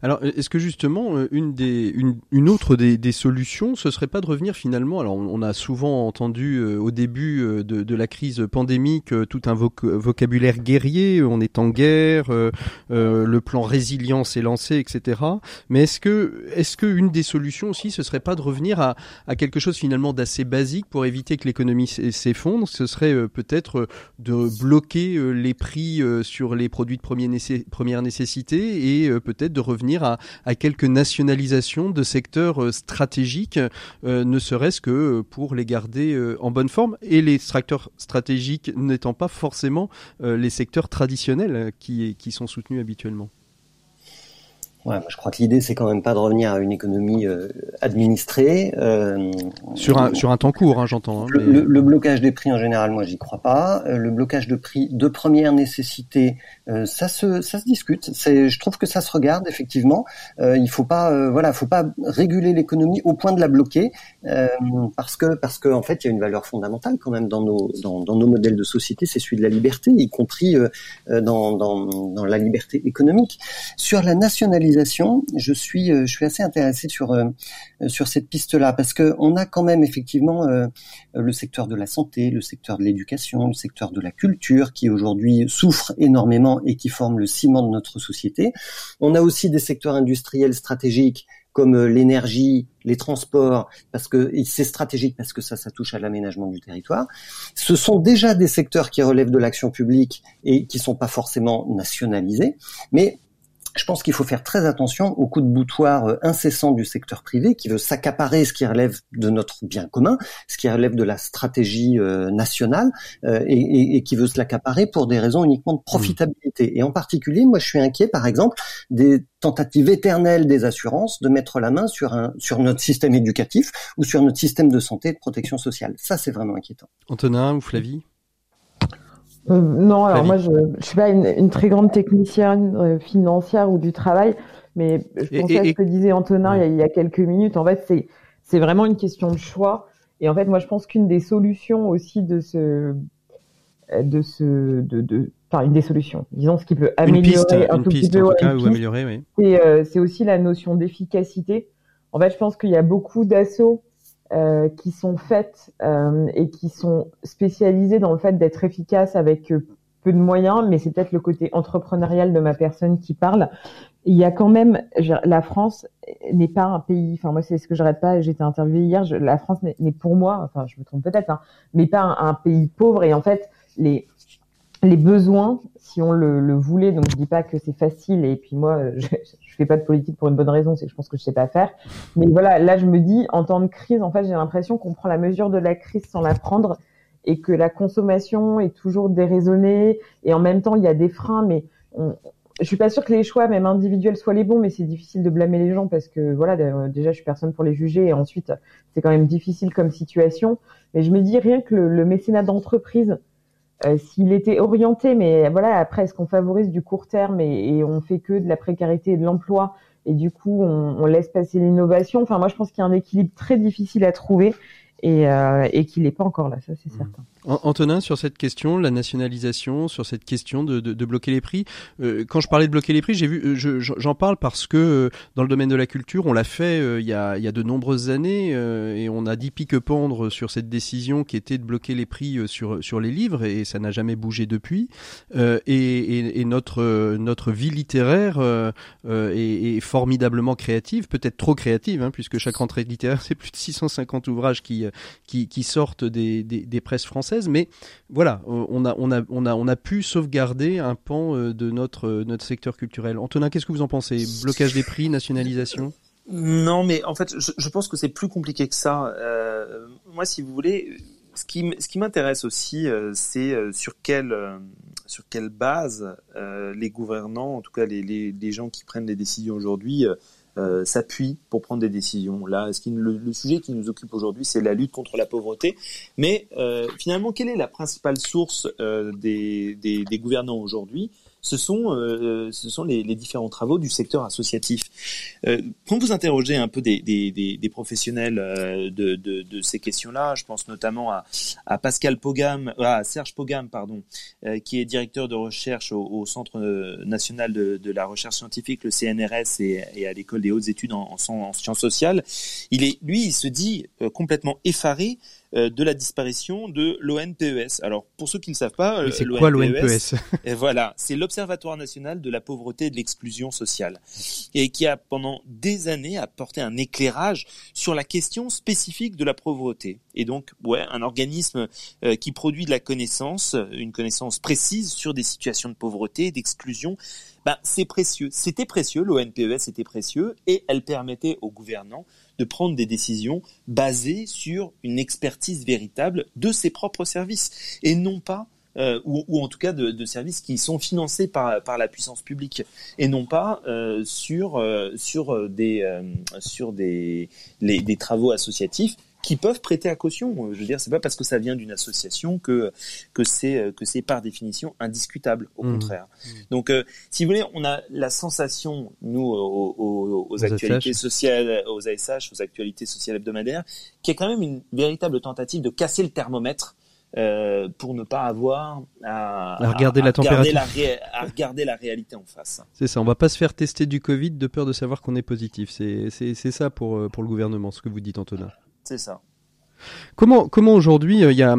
Alors, est-ce que justement, euh, une, des, une, une autre des, des, solutions, ce serait pas de revenir finalement Alors, on, a souvent entendu euh, au début euh, de, de, la crise pandémique tout un vocabulaire guerrier, on est en guerre, le plan résilience est lancé, etc. Mais est-ce que, est-ce que une des solutions aussi, ce serait pas de revenir à, à quelque chose finalement d'assez basique pour éviter que l'économie s'effondre? Ce serait peut-être de bloquer les prix sur les produits de première nécessité et peut-être de revenir à, quelques nationalisations de secteurs euh, stratégiques, euh, ne serait-ce que pour les garder euh, en bonne forme, et les secteurs stratégiques n'étant pas forcément les secteurs traditionnels qui sont soutenus habituellement. Ouais, je crois que l'idée c'est quand même pas de revenir à une économie euh, administrée. Euh, sur un sur un temps court, hein, j'entends. Hein, le, le, blocage des prix en général, moi j'y crois pas. Euh, le blocage de prix de première nécessité, ça se ça se discute. C'est je trouve que ça se regarde effectivement. il faut pas voilà, faut pas réguler l'économie au point de la bloquer parce que parce que en fait il y a une valeur fondamentale quand même dans nos dans, dans nos modèles de société, c'est celui de la liberté, y compris dans, dans dans la liberté économique. Sur la nationalisation je suis, euh, je suis assez intéressé sur euh, sur cette piste-là parce que on a quand même effectivement euh, le secteur de la santé, le secteur de l'éducation, le secteur de la culture qui aujourd'hui souffre énormément et qui forme le ciment de notre société. On a aussi des secteurs industriels stratégiques comme l'énergie, les transports, parce que c'est stratégique parce que ça, ça touche à l'aménagement du territoire. Ce sont déjà des secteurs qui relèvent de l'action publique et qui sont pas forcément nationalisés, mais je pense qu'il faut faire très attention au coup de boutoir euh, incessant du secteur privé qui veut s'accaparer ce qui relève de notre bien commun, ce qui relève de la stratégie euh, nationale euh, et, et, qui veut se l'accaparer pour des raisons uniquement de profitabilité. Et en particulier, moi, je suis inquiet, par exemple, des tentatives éternelles des assurances de mettre la main sur un sur notre système éducatif ou sur notre système de santé et de protection sociale. Ça, c'est vraiment inquiétant. Antonin ou Flavie? Euh, non, alors moi, je ne suis pas une, très grande technicienne euh, financière ou du travail, mais je pensais à ce que disait Antonin il, y a, quelques minutes. En fait, c'est c'est vraiment une question de choix. Et en fait, moi, je pense qu'une des solutions aussi de ce de ce de, de enfin une des solutions, disons ce qui peut améliorer un tout petit peu, améliorer, oui. C'est euh, c'est aussi la notion d'efficacité. En fait, je pense qu'il y a beaucoup d'assauts euh, qui sont faites euh, et qui sont spécialisées dans le fait d'être efficaces avec euh, peu de moyens, mais c'est peut-être le côté entrepreneurial de ma personne qui parle. Il y a quand même, la France n'est pas un pays, enfin moi c'est ce que j'arrête pas, j'étais interviewée hier, la France n'est pour moi, enfin je me trompe peut-être, hein, mais pas un, pays pauvre et en fait les les besoins, si on le, le, voulait, donc je dis pas que c'est facile et puis moi [laughs] je, je fais pas de politique pour une bonne raison, c'est que je pense que je sais pas faire. Mais voilà, là je me dis en temps de crise, en fait j'ai l'impression qu'on prend la mesure de la crise sans la prendre et que la consommation est toujours déraisonnée et en même temps il y a des freins, mais on, je suis pas sûre que les choix, même individuels, soient les bons, mais c'est difficile de blâmer les gens parce que voilà, déjà je suis personne pour les juger et ensuite c'est quand même difficile comme situation. Mais je me dis rien que le, mécénat d'entreprise, euh, s'il était orienté, mais voilà, après est-ce qu'on favorise du court terme et, et, on fait que de la précarité et de l'emploi et du coup on, on laisse passer l'innovation? Enfin moi je pense qu'il y a un équilibre très difficile à trouver et, euh, et qu'il n'est pas encore là, ça c'est mmh. certain. Antonin, sur cette question, la nationalisation, sur cette question de, bloquer les prix. Euh, quand je parlais de bloquer les prix, j'ai vu, euh, j'en parle parce que euh, dans le domaine de la culture, on l'a fait il, y a, de nombreuses années et on a dit pique pendre sur cette décision qui était de bloquer les prix sur les livres et ça n'a jamais bougé depuis. Et, notre vie littéraire est, formidablement créative, peut-être trop créative, hein, puisque chaque rentrée littéraire [laughs] c'est plus de 650 ouvrages qui sortent des, des, des presses françaises mais voilà, euh, on a, on a, on a, on a pu sauvegarder un pan euh, de notre, euh, notre secteur culturel. Antonin, qu'est-ce que vous en pensez? Blocage des prix, nationalisation? Non, mais en fait, je, pense que c'est plus compliqué que ça. moi, si vous voulez, ce qui, ce qui m'intéresse aussi, c'est sur quelle, sur quelle base les gouvernants, en tout cas les, les, les gens qui prennent les décisions aujourd'hui, euh, s'appuie pour prendre des décisions. Là, le, sujet qui nous occupe aujourd'hui, c'est la lutte contre la pauvreté. Mais euh, finalement, quelle est la principale source euh, des, gouvernants aujourd'hui? Ce sont, euh, ce sont les, différents travaux du secteur associatif. Euh, quand vous interrogez un peu des, professionnels euh, de, ces questions-là, je pense notamment à, Pascal Pogam, à Serge Pogam, pardon, euh, qui est directeur de recherche au, Centre national de, la recherche scientifique, le CNRS, et, à l'école des hautes études en, en, en, sciences sociales. Il est, lui, il se dit complètement effaré euh, de la disparition de l'ONPES. Alors, pour ceux qui ne savent pas, euh, c'est quoi l'ONPES [laughs] Et voilà, c'est l'Observatoire national de la pauvreté et de l'exclusion sociale, et qui a pendant des années apporté un éclairage sur la question spécifique de la pauvreté. Et donc, ouais, un organisme euh, qui produit de la connaissance, une connaissance précise sur des situations de pauvreté, d'exclusion. Ben, c'est précieux. C'était précieux, l'ONPES était précieux, et elle permettait aux gouvernants de prendre des décisions basées sur une expertise véritable de ses propres services et non pas euh, ou, en tout cas de, services qui sont financés par, la puissance publique et non pas euh, sur euh, des travaux associatifs qui peuvent prêter à caution. Je veux dire, c'est pas parce que ça vient d'une association que que c'est que c'est par définition indiscutable. Au mmh. contraire. Mmh. Donc, euh, si vous voulez, on a la sensation, nous, aux, aux, aux actualités sociales, aux ASH, aux actualités sociales hebdomadaires, qu'il y a quand même une véritable tentative de casser le thermomètre. Euh, pour ne pas avoir à, à regarder à, la température, la à regarder la réalité en face. C'est ça. On va pas se faire tester du Covid de peur de savoir qu'on est positif. C'est c'est ça pour euh, pour le gouvernement, ce que vous dites, Antonin. C'est ça. Comment, comment aujourd'hui euh, il a,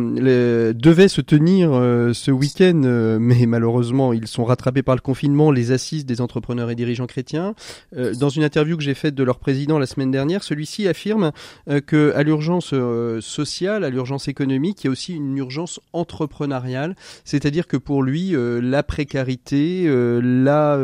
devait se tenir euh, ce week-end, euh, [laughs] mais malheureusement ils sont rattrapés par le confinement, les assises des entrepreneurs et dirigeants chrétiens. dans une interview que j'ai faite de leur président la semaine dernière, celui-ci affirme que à l'urgence sociale, à l'urgence économique, il y a aussi une urgence entrepreneuriale, c'est-à-dire que pour lui la précarité, la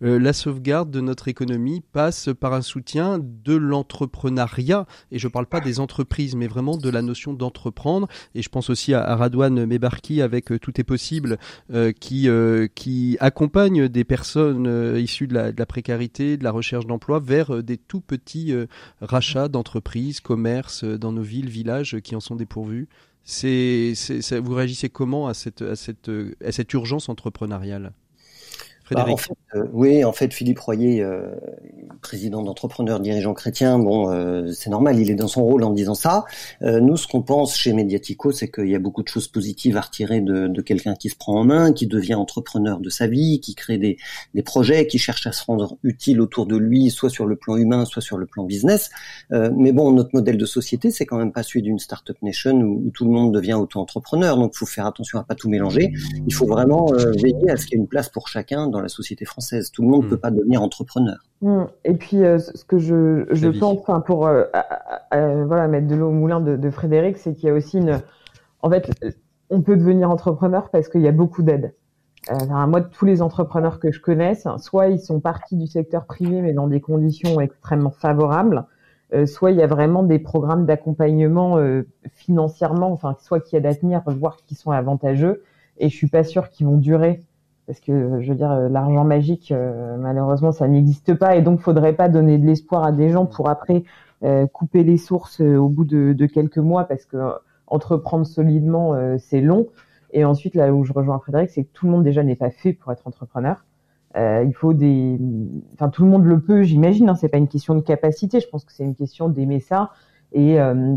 la sauvegarde de notre économie passe par un soutien de l'entrepreneuriat. Et je ne parle pas des entreprises, mais vraiment de la notion d'entreprendre. Et je pense aussi à, à Radouane Mebarki avec euh, Tout est possible, euh, qui, euh, qui accompagne des personnes issues de la, précarité, de la recherche d'emploi, vers des tout petits rachats d'entreprises, commerces dans nos villes, villages qui en sont dépourvus. C'est, vous réagissez comment à cette, à cette, à cette urgence entrepreneuriale? Frédéric. Bah, oui, en fait, Philippe Royer, président d'entrepreneurs dirigeants chrétiens, bon, c'est normal, il est dans son rôle en disant ça. nous, ce qu'on pense chez Mediatico, c'est qu'il y a beaucoup de choses positives à retirer de, de quelqu'un qui se prend en main, qui devient entrepreneur de sa vie, qui crée des, des projets, qui cherche à se rendre utile autour de lui, soit sur le plan humain, soit sur le plan business. mais bon, notre modèle de société, c'est quand même pas celui d'une startup nation où, tout le monde devient auto-entrepreneur. Donc, il faut faire attention à pas tout mélanger. Il faut vraiment euh, veiller à ce qu'il y ait une place pour chacun dans la société française. Tout le monde ne peut mm. pas devenir entrepreneur. Mm. Et puis, euh, ce que je, je pense, enfin, pour euh, voilà mettre de l'eau au moulin de, de Frédéric, c'est qu'il y a aussi une, en fait, on peut devenir entrepreneur parce qu'il y a beaucoup d'aide. Euh, moi, tous les entrepreneurs que je connaisse, soit ils sont partis du secteur privé, mais dans des conditions extrêmement favorables, soit il y a vraiment des programmes d'accompagnement euh, financièrement, enfin soit qui aident à tenir, voire qui sont avantageux. Et je suis pas sûre qu'ils vont durer parce que je veux dire euh, l'argent magique malheureusement ça n'existe pas et donc faudrait pas donner de l'espoir à des gens pour après couper les sources au bout de, de, quelques mois parce que entreprendre solidement c'est long. Et ensuite là où je rejoins Frédéric, c'est que tout le monde déjà n'est pas fait pour être entrepreneur. Euh, il faut des, enfin tout le monde le peut, j'imagine. Hein, c'est pas une question de capacité. Je pense que c'est une question d'aimer ça et euh,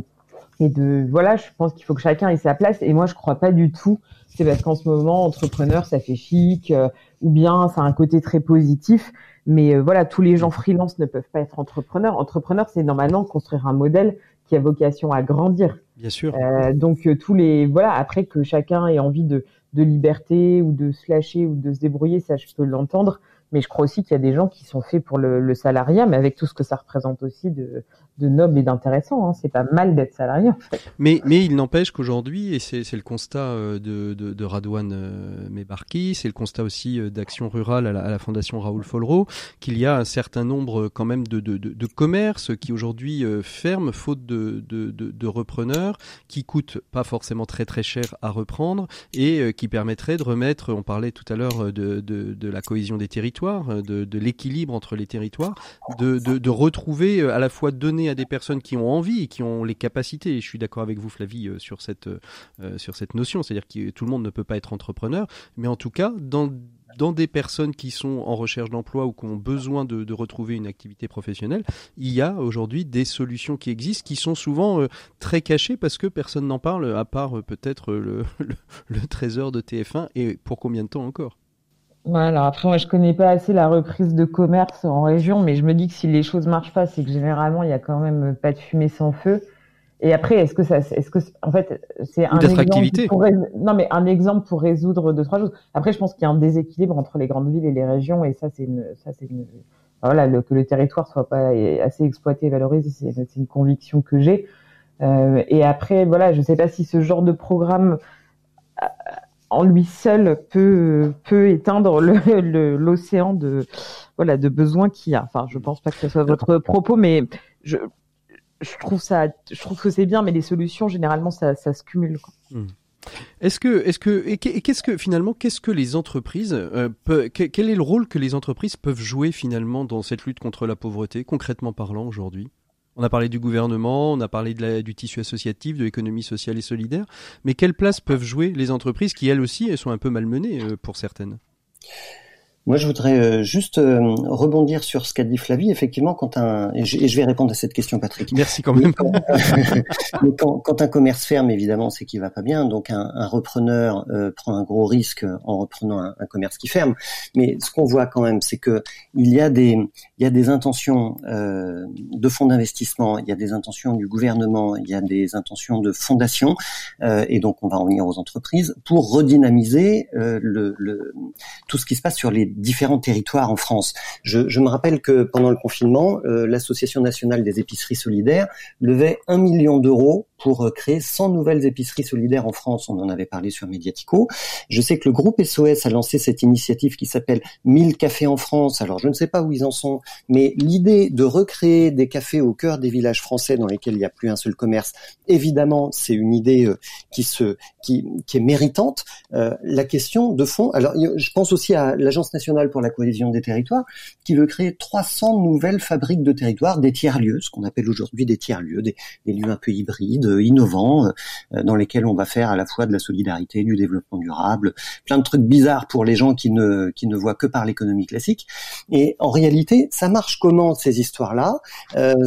et de voilà. Je pense qu'il faut que chacun ait sa place. Et moi, je crois pas du tout. C'est parce qu'en ce moment, entrepreneur, ça fait chic, euh, ou bien ça a un côté très positif. Mais euh, voilà, tous les gens freelance ne peuvent pas être entrepreneurs. Entrepreneur, c'est normalement construire un modèle qui a vocation à grandir. Bien sûr. Euh, donc tous les voilà après que chacun ait envie de de liberté ou de se lâcher ou de se débrouiller, ça je peux l'entendre. Mais je crois aussi qu'il y a des gens qui sont faits pour le, le, salariat, mais avec tout ce que ça représente aussi de, de noble et d'intéressant. Hein. C'est pas mal d'être salarié. Mais, mais il n'empêche qu'aujourd'hui, et c'est le constat euh, de, de, Radouane euh, Mebarki, c'est le constat aussi euh, d'Action Rurale à la, Fondation Raoul Folro, qu'il y a un certain nombre quand même de, de, de commerces qui aujourd'hui ferment faute de, de, repreneurs, qui coûtent pas forcément très très cher à reprendre et qui permettraient de remettre, on parlait tout à l'heure de, la cohésion des territoires, de, l'équilibre entre les territoires, de retrouver à la fois donner à des personnes qui ont envie et qui ont les capacités. Et je suis d'accord avec vous, Flavie, euh, sur cette, euh, sur cette notion. C'est-à-dire que tout le monde ne peut pas être entrepreneur, mais en tout cas, dans dans des personnes qui sont en recherche d'emploi ou qui ont besoin de, retrouver une activité professionnelle, il y a aujourd'hui des solutions qui existent, qui sont souvent euh, très cachées parce que personne n'en parle, à part peut-être [laughs] le, le, trésor de TF1, et pour combien de temps encore? Alors après, moi, je connais pas assez la reprise de commerce en région, mais je me dis que si les choses marchent pas, c'est que généralement, il y a quand même pas de fumée sans feu. Et après, est-ce que ça, est-ce que, en fait, c'est un exemple pour, non, mais un exemple pour résoudre deux, trois choses. Après, je pense qu'il y a un déséquilibre entre les grandes villes et les régions, et ça, c'est une, ça, c'est une, voilà, le, que le territoire soit pas assez exploité et valorisé, c'est une conviction que j'ai. Euh, et après, voilà, je sais pas si ce genre de programme en lui seul peut peut éteindre l'océan de voilà de besoins qu'il y a. Enfin, je pense pas que ce soit votre propos, mais je je trouve ça je trouve que c'est bien, mais les solutions généralement ça, ça se cumule. Hmm. Est-ce que, est-ce que, et qu'est-ce que finalement, qu'est-ce que les entreprises, euh, quel est le rôle que les entreprises peuvent jouer finalement dans cette lutte contre la pauvreté, concrètement parlant aujourd'hui? On a parlé du gouvernement, on a parlé du tissu associatif, de l'économie sociale et solidaire, mais quelle place peuvent jouer les entreprises qui, elles aussi, elles sont un peu malmenées euh, pour certaines? Moi, je voudrais euh, juste euh, rebondir sur ce qu'a dit Flavie. Effectivement, quand un et je, vais répondre à cette question, Patrick. Merci quand même. [laughs] Quand, un commerce ferme, évidemment, c'est qu'il va pas bien. Donc, un, repreneur euh, prend un gros risque en reprenant un, commerce qui ferme. Mais ce qu'on voit quand même, c'est que il y a des il y a des intentions de fonds d'investissement, il y a des intentions du gouvernement, il y a des intentions de fondations, et donc on va en venir aux entreprises pour redynamiser le, le, tout ce qui se passe sur les différents territoires en France. Je, je me rappelle que pendant le confinement, euh, l'Association nationale des épiceries solidaires levait un million d'euros pour euh, créer 100 nouvelles épiceries solidaires en France. On en avait parlé sur Mediatico. Je sais que le groupe SOS a lancé cette initiative qui s'appelle 1000 cafés en France. Alors je ne sais pas où ils en sont, mais l'idée de recréer des cafés au cœur des villages français dans lesquels il n'y a plus un seul commerce, évidemment, c'est une idée euh, qui se qui, qui est méritante. la question de fond, alors je pense aussi à l'agence nationale nationale pour la cohésion des territoires qui veut créer 300 nouvelles fabriques de territoires, des tiers-lieux, ce qu'on appelle aujourd'hui des tiers-lieux, des, lieux un peu hybrides, innovants, dans lesquels on va faire à la fois de la solidarité, du développement durable, plein de trucs bizarres pour les gens qui ne, qui ne voient que par l'économie classique. Et en réalité, ça marche comment ces histoires-là?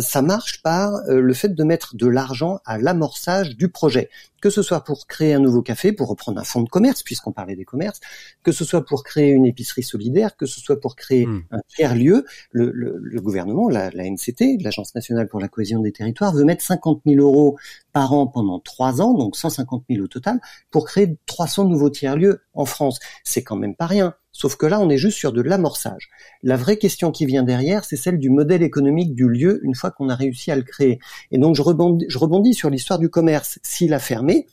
Ça marche par le fait de mettre de l'argent à l'amorçage du projet que ce soit pour créer un nouveau café, pour reprendre un fonds de commerce, puisqu'on parlait des commerces, que ce soit pour créer une épicerie solidaire, que ce soit pour créer hmm. un tiers-lieu, le, gouvernement, la, la NCT, l'Agence nationale pour la cohésion des territoires, veut mettre 50 000 euros par an pendant trois ans, donc 150 000 au total, pour créer 300 nouveaux tiers-lieux en France. C'est quand même pas rien. Sauf que là, on est juste sur de l'amorçage. La vraie question qui vient derrière, c'est celle du modèle économique du lieu une fois qu'on a réussi à le créer. Et donc, je rebondis, sur l'histoire du commerce. S'il a fermé,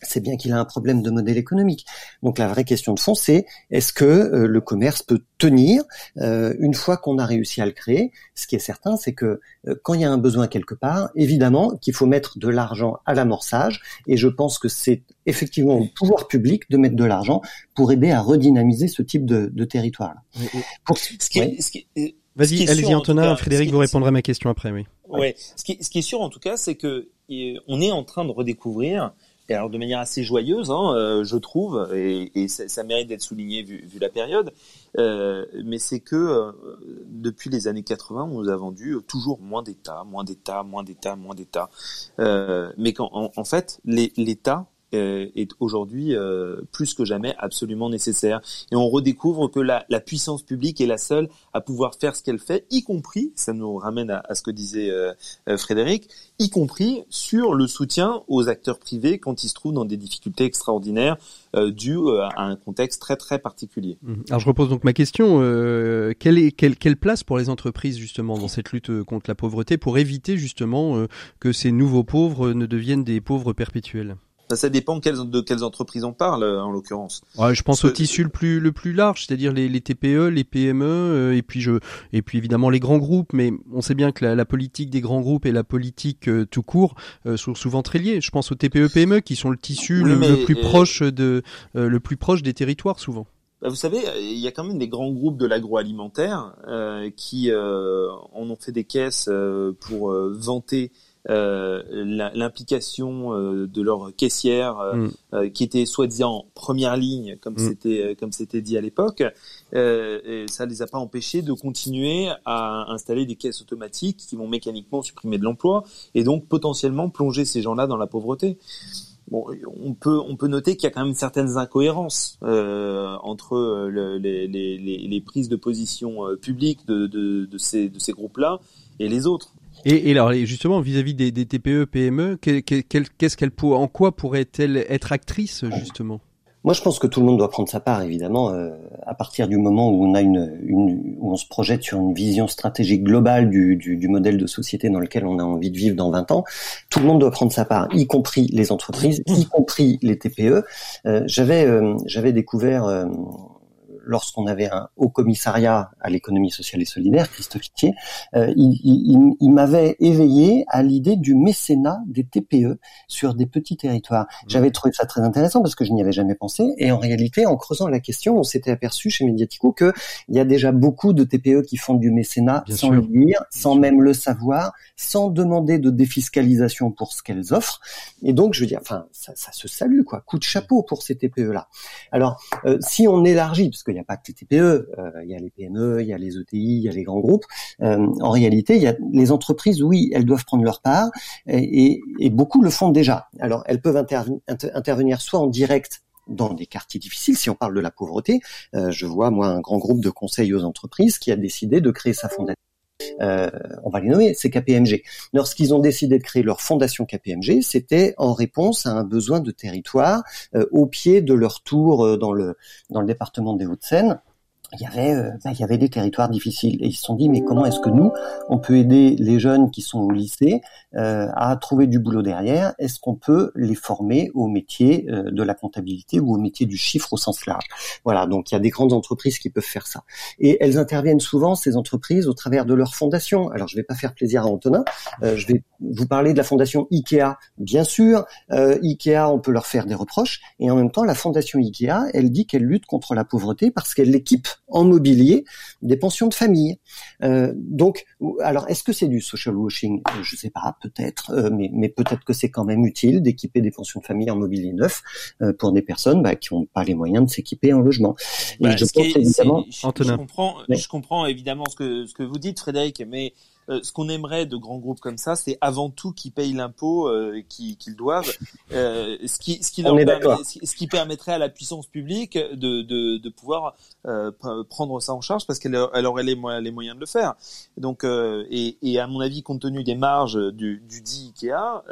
c'est bien qu'il a un problème de modèle économique. Donc la vraie question de fond, c'est est-ce que euh, le commerce peut tenir euh, une fois qu'on a réussi à le créer? Ce qui est certain, c'est que euh, quand il y a un besoin quelque part, évidemment qu'il faut mettre de l'argent à l'amorçage, et je pense que c'est effectivement au pouvoir public de mettre de l'argent pour aider à redynamiser ce type de, de territoire. Vas-y, allez-y Antonin, Frédéric vous répondra à ma question après, oui. Ouais. Ce, qui, ce qui est sûr en tout cas, c'est que on est en train de redécouvrir et alors de manière assez joyeuse, hein, euh, je trouve, et, et ça, ça, mérite d'être souligné vu, vu, la période, euh, mais c'est que euh, depuis les années 80, on nous a vendu toujours moins d'État, moins d'État, moins d'État, moins d'État. Euh, mais qu'en en, en fait, l'État est aujourd'hui euh, plus que jamais absolument nécessaire. Et on redécouvre que la, la, puissance publique est la seule à pouvoir faire ce qu'elle fait, y compris, ça nous ramène à, à ce que disait euh, Frédéric, y compris sur le soutien aux acteurs privés quand ils se trouvent dans des difficultés extraordinaires euh, dues à un contexte très très particulier. Mmh. Alors je repose donc ma question, euh, quelle, est, quelle, quelle place pour les entreprises justement dans cette lutte contre la pauvreté pour éviter justement que ces nouveaux pauvres ne deviennent des pauvres perpétuels? Ça, dépend de quelles entreprises on parle, euh, en l'occurrence. Ouais, je pense au tissu le plus le plus large, c'est-à-dire les, les, TPE, les PME, euh, et puis je et puis évidemment les grands groupes. Mais on sait bien que la, la politique des grands groupes et la politique euh, tout court sont souvent très liées. Je pense aux TPE, PME qui sont le tissu le, plus proche de le plus proche des territoires souvent. Bah, vous savez, il y a quand même des grands groupes de l'agroalimentaire qui en ont fait des caisses pour vanter euh, l'implication euh, de leur caissière euh, mm. qui était soi-disant en première ligne comme mm. c'était comme c'était dit à l'époque et ça les a pas empêchés de continuer à installer des caisses automatiques qui vont mécaniquement supprimer de l'emploi et donc potentiellement plonger ces gens-là dans la pauvreté. Bon, on peut on peut noter qu'il y a quand même certaines incohérences euh, entre les, les, les, prises de position publiques de, de, de ces, de ces groupes-là et les autres. Et, et alors justement vis-à-vis des, des, TPE, PME, qu'est-ce qu'elle en quoi pourrait-elle être actrice justement? Moi, je pense que tout le monde doit prendre sa part, évidemment. Euh, à partir du moment où on a une, une, où on se projette sur une vision stratégique globale du, du, du, modèle de société dans lequel on a envie de vivre dans 20 ans, tout le monde doit prendre sa part, y compris les entreprises, y compris les TPE. Euh, j'avais, euh, j'avais découvert euh, lorsqu'on avait un haut commissariat à l'économie sociale et solidaire, Christophe Itier, euh, il, il, m'avait éveillé à l'idée du mécénat des TPE sur des petits territoires. Mmh. J'avais trouvé ça très intéressant parce que je n'y avais jamais pensé. Et en réalité, en creusant la question, on s'était aperçu chez Mediatico qu'il y a déjà beaucoup de TPE qui font du mécénat sans le dire, sans même le savoir, sans demander de défiscalisation pour ce qu'elles offrent. Et donc, je veux dire, enfin, ça, ça se salue, quoi. Coup de chapeau pour ces TPE-là. Alors, euh, si on élargit, parce que il n'y a pas que les TPE, euh, il y a les PME, il y a les ETI, il y a les grands groupes. Euh, en réalité, il y a les entreprises, oui, elles doivent prendre leur part, et, beaucoup le font déjà. Alors, elles peuvent intervenir soit en direct dans des quartiers difficiles, si on parle de la pauvreté. Euh, je vois, moi, un grand groupe de conseils aux entreprises qui a décidé de créer sa fondation euh, on va les nommer, c'est KPMG. Lorsqu'ils ont décidé de créer leur fondation KPMG, c'était en réponse à un besoin de territoire euh, au pied de leur tour euh, dans le dans le département des Hauts-de-Seine il y avait euh, il y avait des territoires difficiles. Et ils se sont dit mais comment est-ce que nous on peut aider les jeunes qui sont au lycée euh, à trouver du boulot derrière? Est-ce qu'on peut les former au métier euh, de la comptabilité ou au métier du chiffre au sens large? Voilà donc il y a des grandes entreprises qui peuvent faire ça. Et elles interviennent souvent ces entreprises au travers de leur fondation. Alors je vais pas faire plaisir à Antonin. Je vais vous parler de la fondation Ikea bien sûr. Ikea on peut leur faire des reproches. Et en même temps la fondation Ikea elle dit qu'elle lutte contre la pauvreté parce qu'elle l'équipe en mobilier des pensions de famille. Euh, donc, alors est-ce que c'est du social washing? Je sais pas, peut-être, mais, mais peut-être que c'est quand même utile d'équiper des pensions de famille en mobilier neuf pour des personnes bah, qui n'ont pas les moyens de s'équiper en logement. Bah, je, je, comprends, je comprends évidemment ce que ce que vous dites, Frédéric, mais euh, ce qu'on aimerait de grands groupes comme ça, c'est avant tout qu'ils payent l'impôt euh, qu'ils doivent, euh, ce qui ce qui, leur ce qui permettrait à la puissance publique de de, de pouvoir euh, prendre ça en charge parce qu'elle elle aurait les, les moyens de le faire. Donc et, et à mon avis, compte tenu des marges du, du dit Ikea,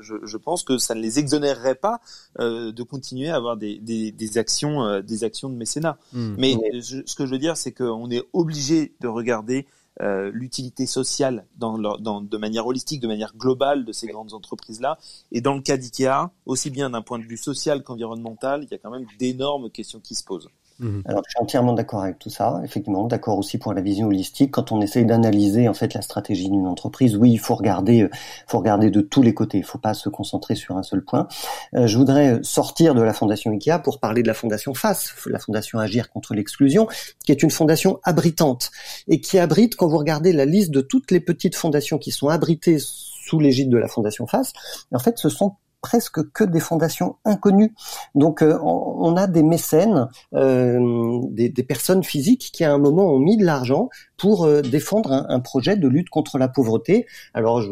je, je pense que ça ne les exonérerait pas de continuer à avoir des, des, des actions des actions de mécénat. Hmm. Mais ce que je veux dire, c'est qu'on est obligé de regarder euh, l'utilité sociale dans, dans, de manière holistique, de manière globale de ces grandes entreprises-là. Et dans le cas d'IKEA, aussi bien d'un point de vue social qu'environnemental, il y a quand même d'énormes questions qui se posent. Mhm. Alors, je suis entièrement d'accord avec tout ça. Effectivement, d'accord aussi pour la vision holistique. Quand on essaye d'analyser en fait la stratégie d'une entreprise, oui, il faut regarder, euh, faut regarder de tous les côtés. Il ne faut pas se concentrer sur un seul point. Euh, je voudrais sortir de la fondation IKEA pour parler de la fondation FAS, la fondation Agir contre l'exclusion, qui est une fondation abritante et qui abrite, quand vous regardez la liste de toutes les petites fondations qui sont abritées sous l'égide de la fondation FAS, en fait, ce sont presque que des fondations inconnues. Donc euh, on a des mécènes, euh, des, personnes physiques qui à un moment ont mis de l'argent pour euh, défendre un, projet de lutte contre la pauvreté. Alors je,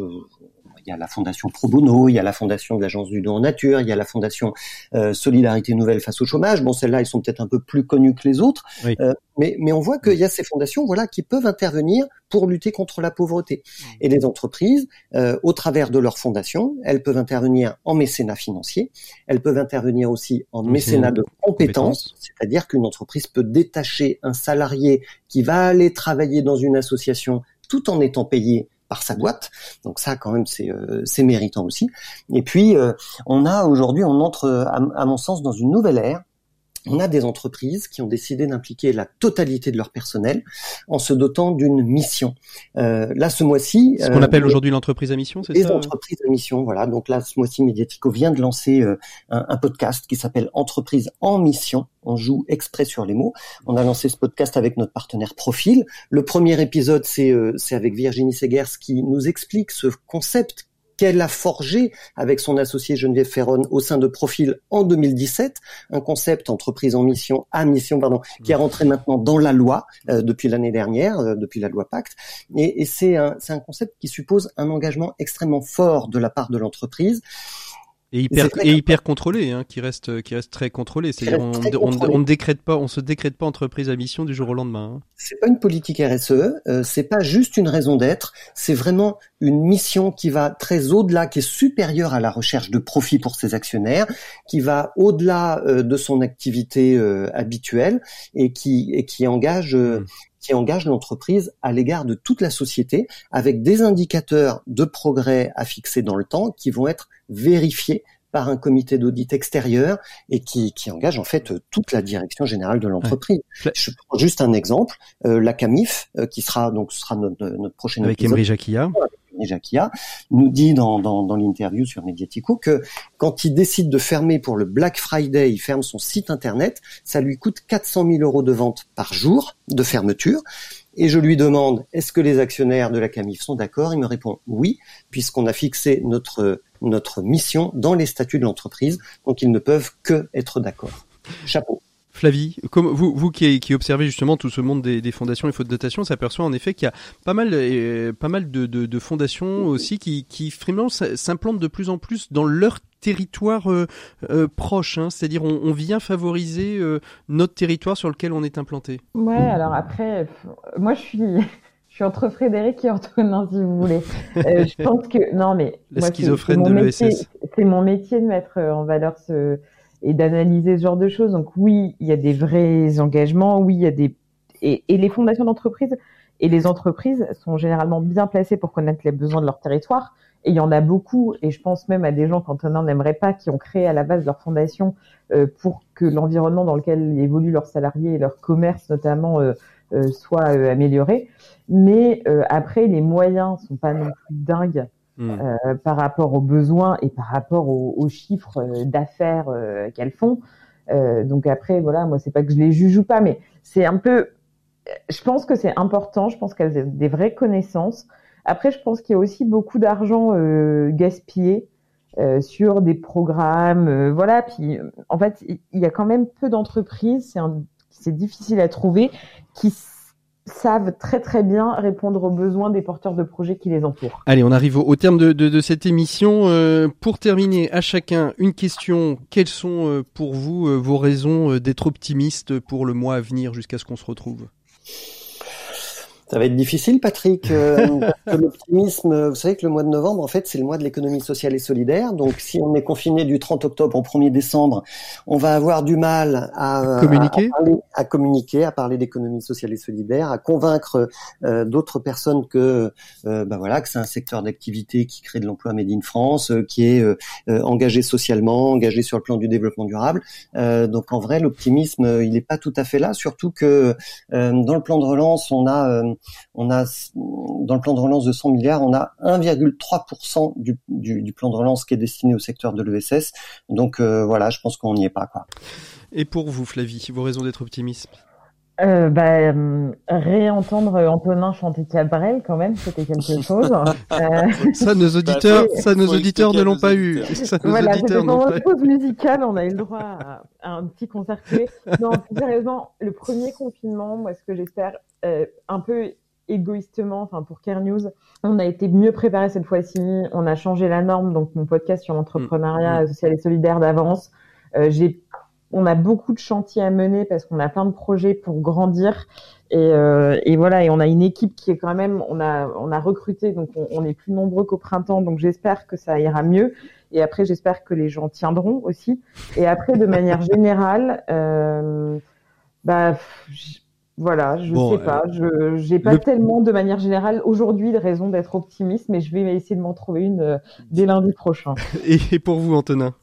y a la fondation Pro Bono, il y a la fondation de l'agence du don en nature, il y a la fondation euh, Solidarité Nouvelle face au chômage. Bon, celles-là, elles sont peut-être un peu plus connues que les autres, euh, mais, mais on voit qu'il y a ces fondations, voilà, qui peuvent intervenir pour lutter contre la pauvreté. Et les entreprises, euh, au travers de leurs fondations, elles peuvent intervenir en mécénat financier, elles peuvent intervenir aussi en mécénat de compétences, c'est-à-dire qu'une entreprise peut détacher un salarié qui va aller travailler dans une association tout en étant payé par sa boîte. Donc ça, quand même, c'est euh, méritant aussi. Et puis, euh, on a aujourd'hui, on entre, à, mon sens, dans une nouvelle ère on a des entreprises qui ont décidé d'impliquer la totalité de leur personnel en se dotant d'une mission. Euh, là, ce mois-ci, ce qu'on appelle aujourd'hui l'entreprise à mission, c'est ça Les entreprises à mission, voilà. Donc là, ce mois-ci, Mediatico vient de lancer un, un, podcast qui s'appelle Entreprise en mission. On joue exprès sur les mots. On a lancé ce podcast avec notre partenaire Profil. Le premier épisode, c'est avec Virginie Segers qui nous explique ce concept qu'elle a forgé avec son associé Geneviève Ferron au sein de Profil en 2017, un concept entreprise en mission, à mission, pardon, qui est rentré maintenant dans la loi euh, depuis l'année dernière, euh, depuis la loi Pacte. Et, c'est un, un concept qui suppose un engagement extrêmement fort de la part de l'entreprise. Et hyper, et hyper contrôlé, hein, qui reste, qui reste très contrôlé. C'est-à-dire, on, on, ne décrète pas, on se décrète pas entreprise à mission du jour au lendemain. Hein. C'est pas une politique RSE, euh, c'est pas juste une raison d'être, c'est vraiment une mission qui va très au-delà, qui est supérieure à la recherche de profit pour ses actionnaires, qui va au-delà euh, de son activité euh, habituelle et qui, et qui engage, euh, mmh qui engage l'entreprise à l'égard de toute la société avec des indicateurs de progrès à fixer dans le temps qui vont être vérifiés par un comité d'audit extérieur et qui, qui engage en fait toute la direction générale de l'entreprise. Je prends juste un exemple, euh, la CAMIF, euh, qui sera donc sera notre, notre prochaine avec Emery Jacquia. Jacquia, nous dit dans, dans, l'interview sur Mediatico que quand il décide de fermer pour le Black Friday, il ferme son site internet, ça lui coûte 400 000 euros de vente par jour de fermeture. Et je lui demande, est-ce que les actionnaires de la CAMIF sont d'accord? Il me répond oui, puisqu'on a fixé notre, notre mission dans les statuts de l'entreprise, donc ils ne peuvent que être d'accord. Chapeau. Flavie, comme vous, vous qui, qui, observez justement tout ce monde des, des fondations et fautes de dotation, s'aperçoit en effet qu'il y a pas mal, euh, pas mal de, de, de, fondations aussi qui, qui s'implantent de plus en plus dans leur territoire euh, euh proche, hein, c'est-à-dire on, on, vient favoriser euh, notre territoire sur lequel on est implanté. Ouais, alors après, moi je suis, suis entre Frédéric et Antonin si vous voulez. je [laughs] pense que non mais la schizophrène de l'ESS. C'est mon métier de mettre en valeur ce et d'analyser ce genre de choses. Donc oui, il y a des vrais engagements, oui, il y a des et, et les fondations d'entreprise et les entreprises sont généralement bien placées pour connaître les besoins de leur territoire. Et il y en a beaucoup, et je pense même à des gens qu'Antonin n'aimerait pas, qui ont créé à la base leur fondation euh, pour que l'environnement dans lequel évoluent leurs salariés et leur commerce notamment euh, euh, soit euh, amélioré. Mais euh, après, les moyens sont pas non plus dingues Hmm. Euh, par rapport aux besoins et par rapport aux, chiffres euh, d'affaires euh, qu'elles font. donc après, voilà, moi, c'est pas que je les juge ou pas, mais c'est un peu. Je pense que c'est important. Je pense qu'elles ont des vraies connaissances. Après, je pense qu'il y a aussi beaucoup d'argent gaspillé euh, sur des programmes, euh, voilà. Puis en fait, il y a quand même peu d'entreprises, c'est difficile à trouver, qui savent très très bien répondre aux besoins des porteurs de projets qui les entourent. Allez, on arrive au, terme de, de, cette émission. Euh, pour terminer, à chacun une question. Quelles sont pour vous vos raisons d'être optimiste pour le mois à venir jusqu'à ce qu'on se retrouve? Ça va être difficile, Patrick. Euh, [laughs] l'optimisme, vous savez que le mois de novembre, en fait, c'est le mois de l'économie sociale et solidaire. Donc, si on est confiné du 30 octobre au 1er décembre, on va avoir du mal à communiquer, à, communiquer, à parler d'économie sociale et solidaire, à convaincre euh, d'autres personnes que, euh, bah voilà, que c'est un secteur d'activité qui crée de l'emploi made in France, euh, qui est engagé socialement, engagé sur le plan du développement durable. donc, en vrai, l'optimisme, il n'est pas tout à fait là. Surtout que dans le plan de relance, on a on a dans le plan de relance de 100 milliards, on a 1,3% du, plan de relance qui est destiné au secteur de l'ESS. Donc euh, voilà, je pense qu'on n'y est pas. Et pour vous, Flavie, vos raisons d'être optimiste euh, bah, euh, réentendre Antonin chanter Cabrel quand même, c'était quelque [laughs] chose. Euh, ça, nos auditeurs, ça, nos auditeurs ne l'ont pas eu. Ça, nos voilà, auditeurs n'ont pas pause musicale, on a eu le droit à, un petit concert Non, sérieusement, le premier confinement, moi, ce que j'espère, un peu égoïstement, enfin pour Care News, on a été mieux préparé cette fois-ci. On a changé la norme, donc mon podcast sur l'entrepreneuriat mm. social et solidaire d'avance. j'ai on a beaucoup de chantiers à mener parce qu'on a plein de projets pour grandir. Et, euh, et, voilà, et on a une équipe qui est quand même, on a, on a recruté, donc on, est plus nombreux qu'au printemps, donc j'espère que ça ira mieux. Et après, j'espère que les gens tiendront aussi. Et après, de manière générale, euh, bah, voilà, je sais pas, je j'ai pas tellement de manière générale aujourd'hui de raison d'être optimiste, mais je vais essayer de m'en trouver une euh, dès lundi prochain. [laughs] Et pour vous, Antonin?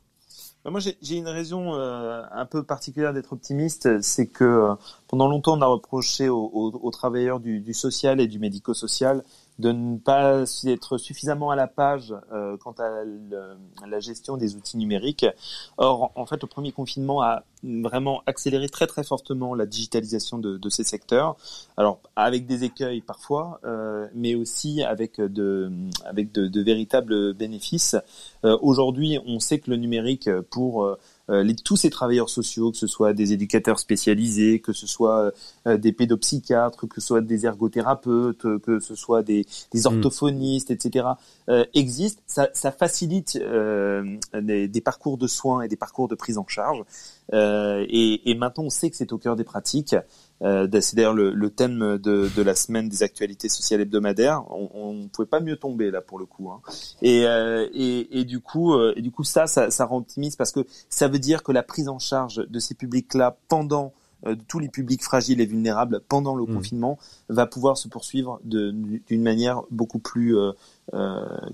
Moi, j'ai une raison euh, un peu particulière d'être optimiste, c'est que euh, pendant longtemps, on a reproché aux, travailleurs du, du, social et du médico-social de ne pas être suffisamment à la page euh, quant à, la gestion des outils numériques. Or, en fait, le premier confinement a vraiment accéléré très très fortement la digitalisation de, ces secteurs. Alors, avec des écueils parfois, euh, mais aussi avec de, véritables bénéfices. Euh, Aujourd'hui, on sait que le numérique pour les, tous ces travailleurs sociaux, que ce soit des éducateurs spécialisés, que ce soit euh, des pédopsychiatres, que ce soit des ergothérapeutes, que ce soit des, des mm. orthophonistes, etc., euh, existent. Ça, ça facilite des, des, parcours de soins et des parcours de prise en charge. Et, et, maintenant, on sait que c'est au cœur des pratiques. Euh, c'est d'ailleurs le, le, thème de, de, la semaine des actualités sociales hebdomadaires. On ne pouvait pas mieux tomber là pour le coup. Hein. Et, euh, et, et, du coup, euh, et du coup, ça, ça, ça rend optimiste parce que ça veut dire que la prise en charge de ces publics-là pendant de tous les publics fragiles et vulnérables pendant le mmh. confinement va pouvoir se poursuivre d'une manière beaucoup plus,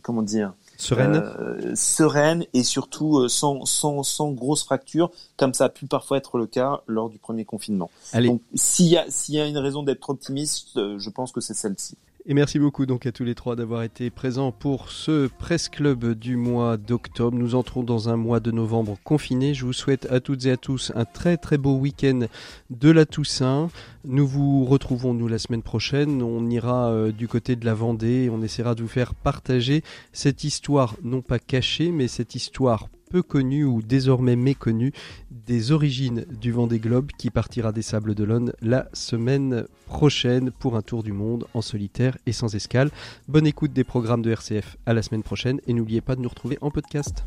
comment dire, Sereine euh, Sereine et surtout euh, sans, sans, sans grosse fracture, comme ça a pu parfois être le cas lors du premier confinement. Donc s'il y, a, s'il y a une raison d'être optimiste, euh, je pense que c'est celle-ci. Et merci beaucoup donc à tous les trois d'avoir été présents pour ce Presse Club du mois d'octobre. Nous entrons dans un mois de novembre confiné. Je vous souhaite à toutes et à tous un très très beau week-end de la Toussaint. Nous vous retrouvons nous la semaine prochaine. On ira euh, du côté de la Vendée on essaiera de vous faire partager cette histoire non pas cachée mais cette histoire peu connu ou désormais méconnu des origines du Vendée Globe qui partira des Sables d'Olonne la semaine prochaine pour un tour du monde en solitaire et sans escale. Bonne écoute des programmes de RCF à la semaine prochaine et n'oubliez pas de nous retrouver en podcast.